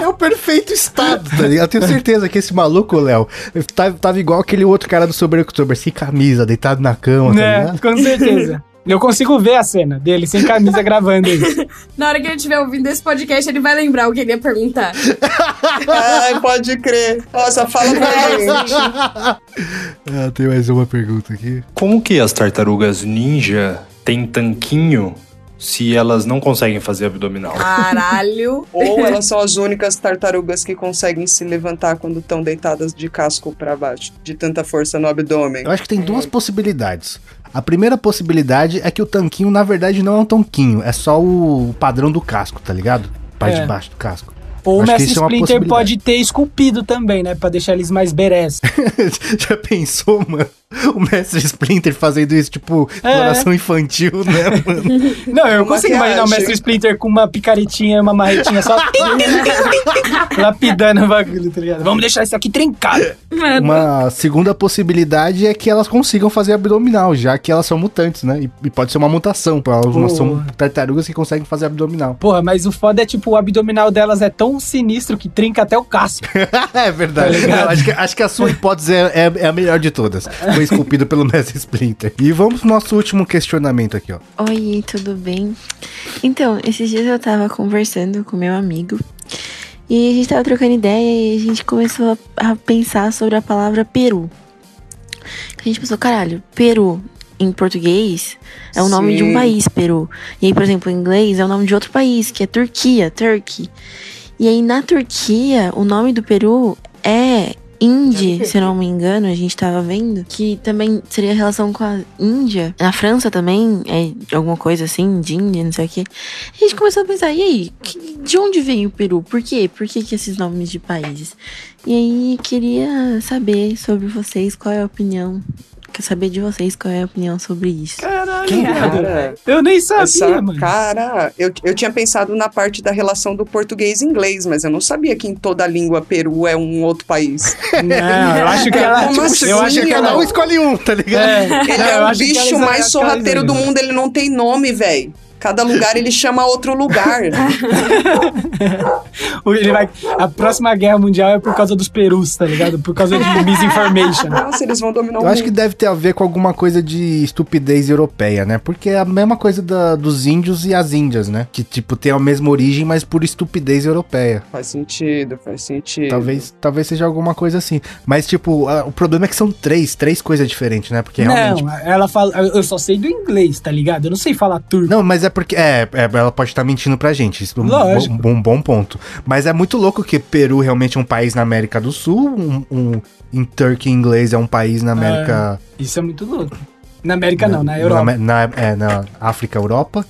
É o perfeito estado, tá ligado? Eu tenho certeza que esse maluco, Léo, tava, tava igual aquele outro cara do Sobre October, sem camisa, deitado na cama, tá É, ligado? com certeza. Eu consigo ver a cena dele sem camisa gravando isso. Na hora que ele estiver ouvindo esse podcast, ele vai lembrar o que ele ia perguntar. Ai, pode crer. Nossa, fala pra gente. Ah, tem mais uma pergunta aqui. Como que as tartarugas ninja têm tanquinho se elas não conseguem fazer abdominal? Caralho. Ou elas são as únicas tartarugas que conseguem se levantar quando estão deitadas de casco pra baixo, de tanta força no abdômen. Eu acho que tem duas possibilidades. A primeira possibilidade é que o tanquinho, na verdade, não é um tanquinho, é só o padrão do casco, tá ligado? Parte É. de baixo do casco. Ou o Mestre é Splinter possibilidade. pode ter esculpido também, né? Pra deixar eles mais berés. Já pensou, mano? O mestre Splinter fazendo isso, tipo, É. exploração infantil, né, mano? Não, eu Uma consigo imaginar o. Mestre Splinter com uma picaretinha e uma marretinha só. lapidando o bagulho, tá ligado? Vamos deixar isso aqui trincado. Uma segunda possibilidade é que elas consigam fazer abdominal, já que elas são mutantes, né? E, e pode ser uma mutação, pra elas são tartarugas que conseguem fazer abdominal. Porra, mas o foda é tipo, o abdominal delas é tão sinistro que trinca até o casco. é verdade. Tá acho, que, acho que a sua hipótese é, é- é a melhor de todas. Foi esculpido pelo mestre Splinter. E vamos pro nosso último questionamento aqui, ó. Oi, tudo bem? Então, esses dias eu tava conversando com meu amigo e a gente tava trocando ideia e a gente começou a, a pensar sobre a palavra Peru. A gente pensou, caralho, Peru em português é o nome de um país, Peru. E aí, por exemplo, em inglês é o nome de outro país, que é Turquia, Turkey. E aí na Turquia, o nome do Peru é Indy, se não me engano, a gente tava vendo, que também seria relação com a Índia. Na França também é alguma coisa assim, de Índia, não sei o quê. A gente começou a pensar, e aí, que- de onde veio o Peru? Por quê? Por que, que esses nomes de países? E aí, queria saber sobre vocês, qual é a opinião. Quer saber de vocês qual é a opinião sobre isso. Caralho, Cara, Eu nem sabia, essa mano. cara, eu, eu tinha pensado na parte da relação do português e inglês, mas eu não sabia que em toda língua Peru é um outro país. Não, eu acho que ela. Como assim? eu acho que Cada ela. um escolhe um, tá ligado? É, Ele não, é o bicho mais sorrateiro do ela- mundo, ele não tem nome, velho. Cada lugar ele chama outro lugar. Ele vai, a próxima guerra mundial é por causa dos perus, tá ligado? Por causa de misinformation. Nossa, eles vão dominar Eu acho que deve ter a ver com alguma coisa de estupidez europeia, né? Porque é a mesma coisa da- dos índios e as índias, né? Que, tipo, tem a mesma origem, mas por estupidez europeia. Faz sentido, faz sentido. Talvez, talvez seja alguma coisa assim. Mas, tipo, a- o problema é que são três, três coisas diferentes, né? Porque realmente. Não, ela fala. Eu só sei do inglês, tá ligado? Eu não sei falar turco. Não, mas é porque. É, é, ela pode estar mentindo pra gente. Isso é um um bom ponto. Mas é muito louco que Peru realmente é um país na América do Sul. Um, um, em Turkey inglês é um país na América. Isso é muito louco. Na América não, na Europa. Na, na- é, na África, Europa.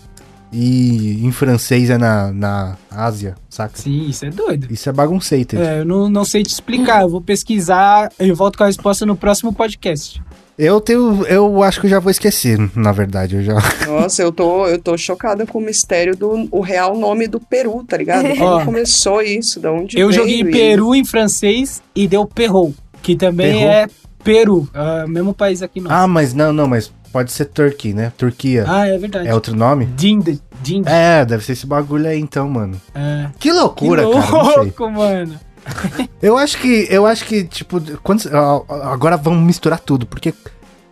E em francês é na, na Ásia, saca? Sim, isso é doido. Isso é bagunceito. É, eu não, não sei te explicar. Eu vou pesquisar e volto com a resposta no próximo podcast. Eu tenho. Eu acho que eu já vou esquecer, na verdade. Eu já. Nossa, eu tô, eu tô chocada com o mistério do o real nome do Peru, tá ligado? Como começou isso? Da onde Eu veio joguei isso? Peru em francês e deu Perrou, que também Perrou? é Peru, o mesmo país aqui nosso. Ah, mas não, não, mas pode ser Turkey, né? Turquia. Ah, é verdade. É outro nome? Dinde, Dinde. É, deve ser esse bagulho aí então, mano. É. Que loucura, que cara. Não sei. louco, mano. Eu acho que, eu acho que, tipo, quando, agora vamos misturar tudo, porque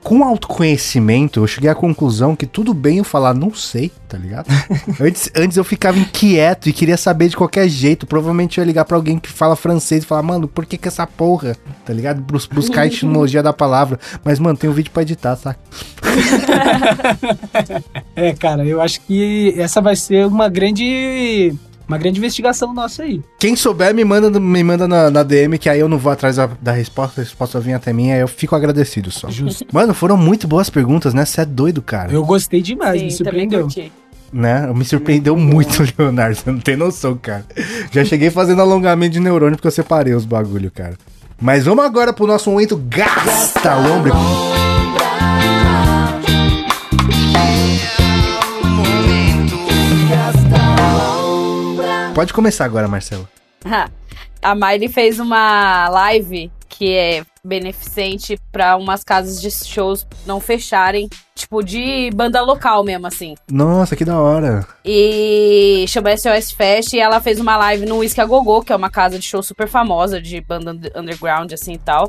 com autoconhecimento eu cheguei à conclusão que tudo bem eu falar não sei, tá ligado? antes, antes eu ficava inquieto e queria saber de qualquer jeito. Provavelmente eu ia ligar pra alguém que fala francês e falar, mano, por que que essa porra, tá ligado? Bus- Buscar a etimologia da palavra. Mas, mano, tem um vídeo pra editar, saca? É, cara, eu acho que essa vai ser uma grande. Uma grande investigação nossa aí. Quem souber, me manda, me manda na, na DM, que aí eu não vou atrás da, da resposta, a resposta vem até mim, aí eu fico agradecido só. Justo. Mano, foram muito boas perguntas, né? Você é doido, cara. Eu gostei demais, Sim, me surpreendeu. Né? Me surpreendeu muito, Leonardo. Você não tem noção, cara. Já cheguei fazendo alongamento de neurônio porque eu separei os bagulho, cara. Mas vamos agora pro nosso momento Gasta Lombra. Pode começar agora, Marcelo. A Miley fez uma live que é beneficente pra umas casas de shows não fecharem, tipo de banda local mesmo assim. Nossa, que da hora. E chama SOS Fest e ela fez uma live no Whisky a Gogô, que é uma casa de show super famosa de banda under- underground assim e tal.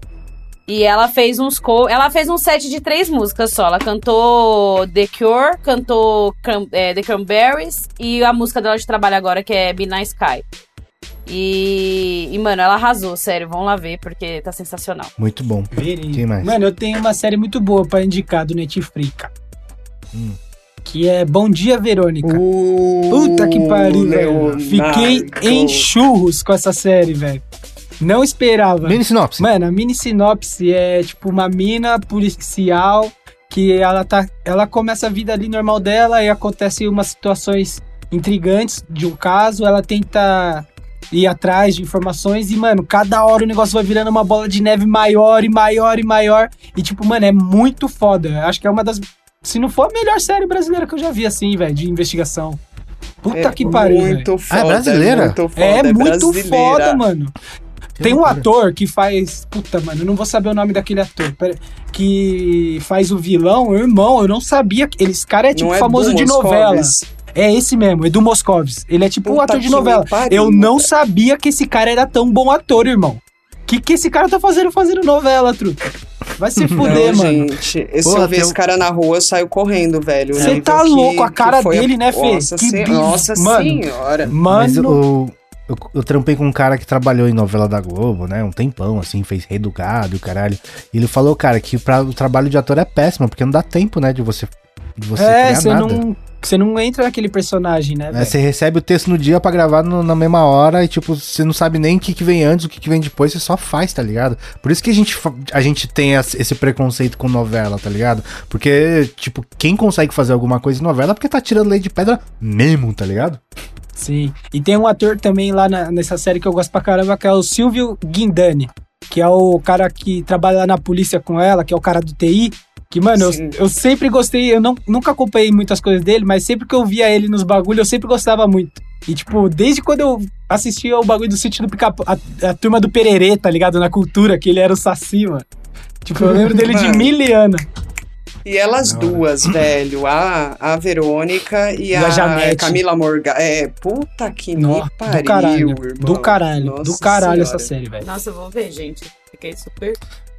E ela fez uns co ela fez um set de três músicas só. Ela cantou The Cure, cantou Cran- é, The Cranberries e a música dela de trabalho agora que é Be Nice Sky. E, e, mano, ela arrasou, sério. Vão lá ver porque tá sensacional. Muito bom. Verei. Quem mais? Mano, eu tenho uma série muito boa pra indicar do Netflix. cara. Hum. Que é Bom Dia, Verônica. Puta que pariu, velho. Fiquei em churros com essa série, velho. Não esperava. Mini sinopse. Mano, a mini sinopse é tipo uma mina policial que ela tá. Ela começa a vida ali normal dela e acontece umas situações intrigantes de um caso. Ela tenta ir atrás de informações e, mano, cada hora o negócio vai virando uma bola de neve maior e maior e maior. E, tipo, mano, é muito foda. Acho que é uma das. Se não for a melhor série brasileira que eu já vi, assim, velho, de investigação. Puta É que pariu. muito velho. foda, Ah, é brasileira? muito foda, é é muito brasileira. foda, mano. Tem um ator que faz. Puta, mano, eu não vou saber o nome daquele ator. pera- que faz o vilão, irmão. Eu não sabia. que- Esse cara é tipo Não é famoso do de novela. É esse mesmo, Edu Moscovis. Ele é tipo um Puta ator de novela. pariu, Eu não sabia que esse cara era tão bom ator, irmão. O que, que esse cara tá fazendo fazendo novela, truta? Vai se fuder, Não, mano. Gente, se Porra, eu ver esse um- cara na rua, eu saio correndo, velho. Cê Nível tá que- louco, a que cara foi dele, né, Fê? Nossa, Que bis- Nossa Mano, senhora. Mas Mano, eu, eu, trampei com um cara que trabalhou em novela da Globo, né? Um tempão, assim, fez reeducado e o caralho. E ele falou, cara, que pra, o trabalho de ator é péssimo, porque não dá tempo, né, de você, de você é, você nada. não, você não entra naquele personagem, né, É, você recebe o texto no dia pra gravar no- na mesma hora e, tipo, você não sabe nem o que, que vem antes, o que, que vem depois, você só faz, tá ligado? Por isso que a gente, a gente tem esse esse preconceito com novela, tá ligado? Porque, tipo, quem consegue fazer alguma coisa em novela é porque tá tirando lei de pedra mesmo, tá ligado? Sim. E tem um ator também lá na- nessa série que eu gosto pra caramba, que é o Silvio Guindani. Que é o cara que trabalha lá na polícia com ela, que é o cara do TI. Que, mano, eu, eu sempre gostei, eu não, nunca acompanhei muitas coisas dele, mas sempre que eu via ele nos bagulhos, eu sempre gostava muito. E, tipo, desde quando eu assistia o bagulho do sítio do pica a, a turma do Pererê, tá ligado? Na cultura, que ele era o Saci, mano. Tipo, eu lembro dele de Mano. miliana. E elas duas, velho, a, a Verônica e, E a a. Camila Morgan. É, puta que Nó, me pariu, do caralho. irmão. Do caralho. do Nossa caralho essa série, velho. Nossa, eu vou ver, gente. Fiquei super.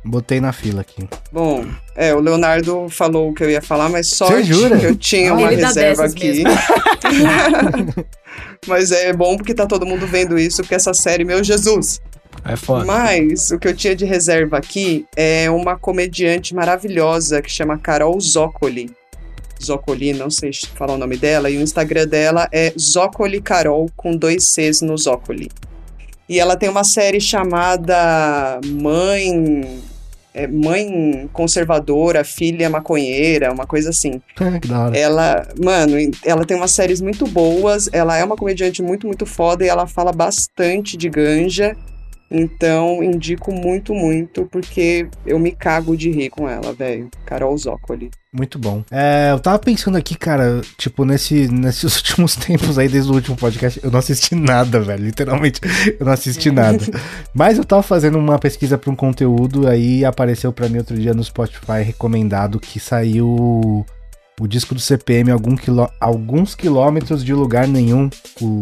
Botei na fila aqui. Bom, é, o Leonardo falou o que eu ia falar, mas só que eu tinha Ah, uma reserva aqui. mas é bom porque tá todo mundo vendo isso, porque essa série, meu Jesus. É foda. Mas o que eu tinha de reserva aqui é uma comediante maravilhosa que chama Carol Zócoli. Zócoli, não sei falar o nome dela, e o Instagram dela é Zócoli Carol, com dois Cs no Zócoli. E ela tem uma série chamada Mãe. é, Mãe Conservadora, Filha Maconheira, uma coisa assim. que da hora. Ela, mano, ela tem umas séries muito boas, ela é uma comediante muito, muito foda e ela fala bastante de ganja. Então, indico muito, muito, porque eu me cago de rir com ela, velho. Carol Zócoli. Muito bom. É, eu tava pensando aqui, cara, tipo, nesse, nesses últimos tempos aí, desde o último podcast, eu não assisti nada, velho. Literalmente, eu não assisti nada. Mas eu tava fazendo uma pesquisa pra um conteúdo, aí apareceu pra mim outro dia no Spotify recomendado que saiu o disco do CPM algum quilô, alguns quilômetros de lugar nenhum. O,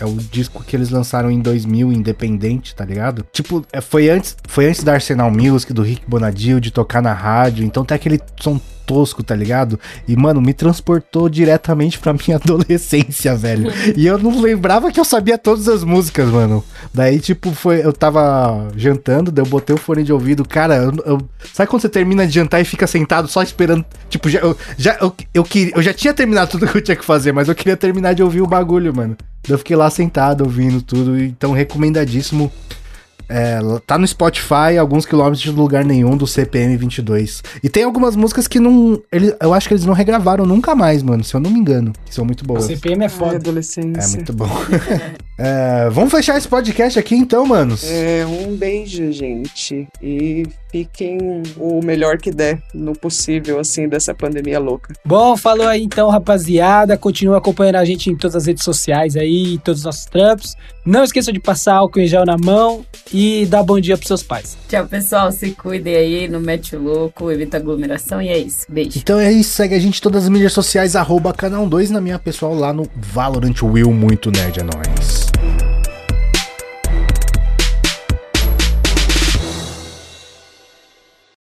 é o disco que eles lançaram em 2000, independente, tá ligado? Tipo, é, foi antes, foi antes da Arsenal Music, do Rick Bonadil, de tocar na rádio. Então tem aquele som tosco, tá ligado? E, mano, me transportou diretamente pra minha adolescência, velho. E eu não lembrava que eu sabia todas as músicas, mano. Daí, tipo, foi. Eu tava jantando, daí eu botei o fone de ouvido. Cara, eu, eu- sabe quando você termina de jantar e fica sentado só esperando? Tipo, já, eu, já, eu, eu, queria, eu já tinha terminado tudo que eu tinha que fazer, mas eu queria terminar de ouvir o bagulho, mano. Eu fiquei lá sentado ouvindo tudo. Então, recomendadíssimo. É, tá no Spotify, alguns quilômetros de lugar nenhum do CPM 22. E tem algumas músicas que não. Ele, eu acho que eles não regravaram nunca mais, mano, se eu não me engano. Que são muito boas. CPM é foda. adolescência. É muito bom. É, vamos fechar esse podcast aqui então, manos. É, um beijo, gente. E fiquem o melhor que der no possível, assim, dessa pandemia louca. Bom, falou aí então, rapaziada. Continua acompanhando a gente em todas as redes sociais aí, em todos os nossos trampos. Não esqueça de passar álcool em gel na mão e dar bom dia pros seus pais. Tchau, pessoal. Se cuidem aí, não mete o louco, evita aglomeração e é isso. Beijo. Então é isso, segue a gente em todas as mídias sociais, arroba canal 2 na minha pessoal lá no Valorant Will Muito Nerd, é nóis.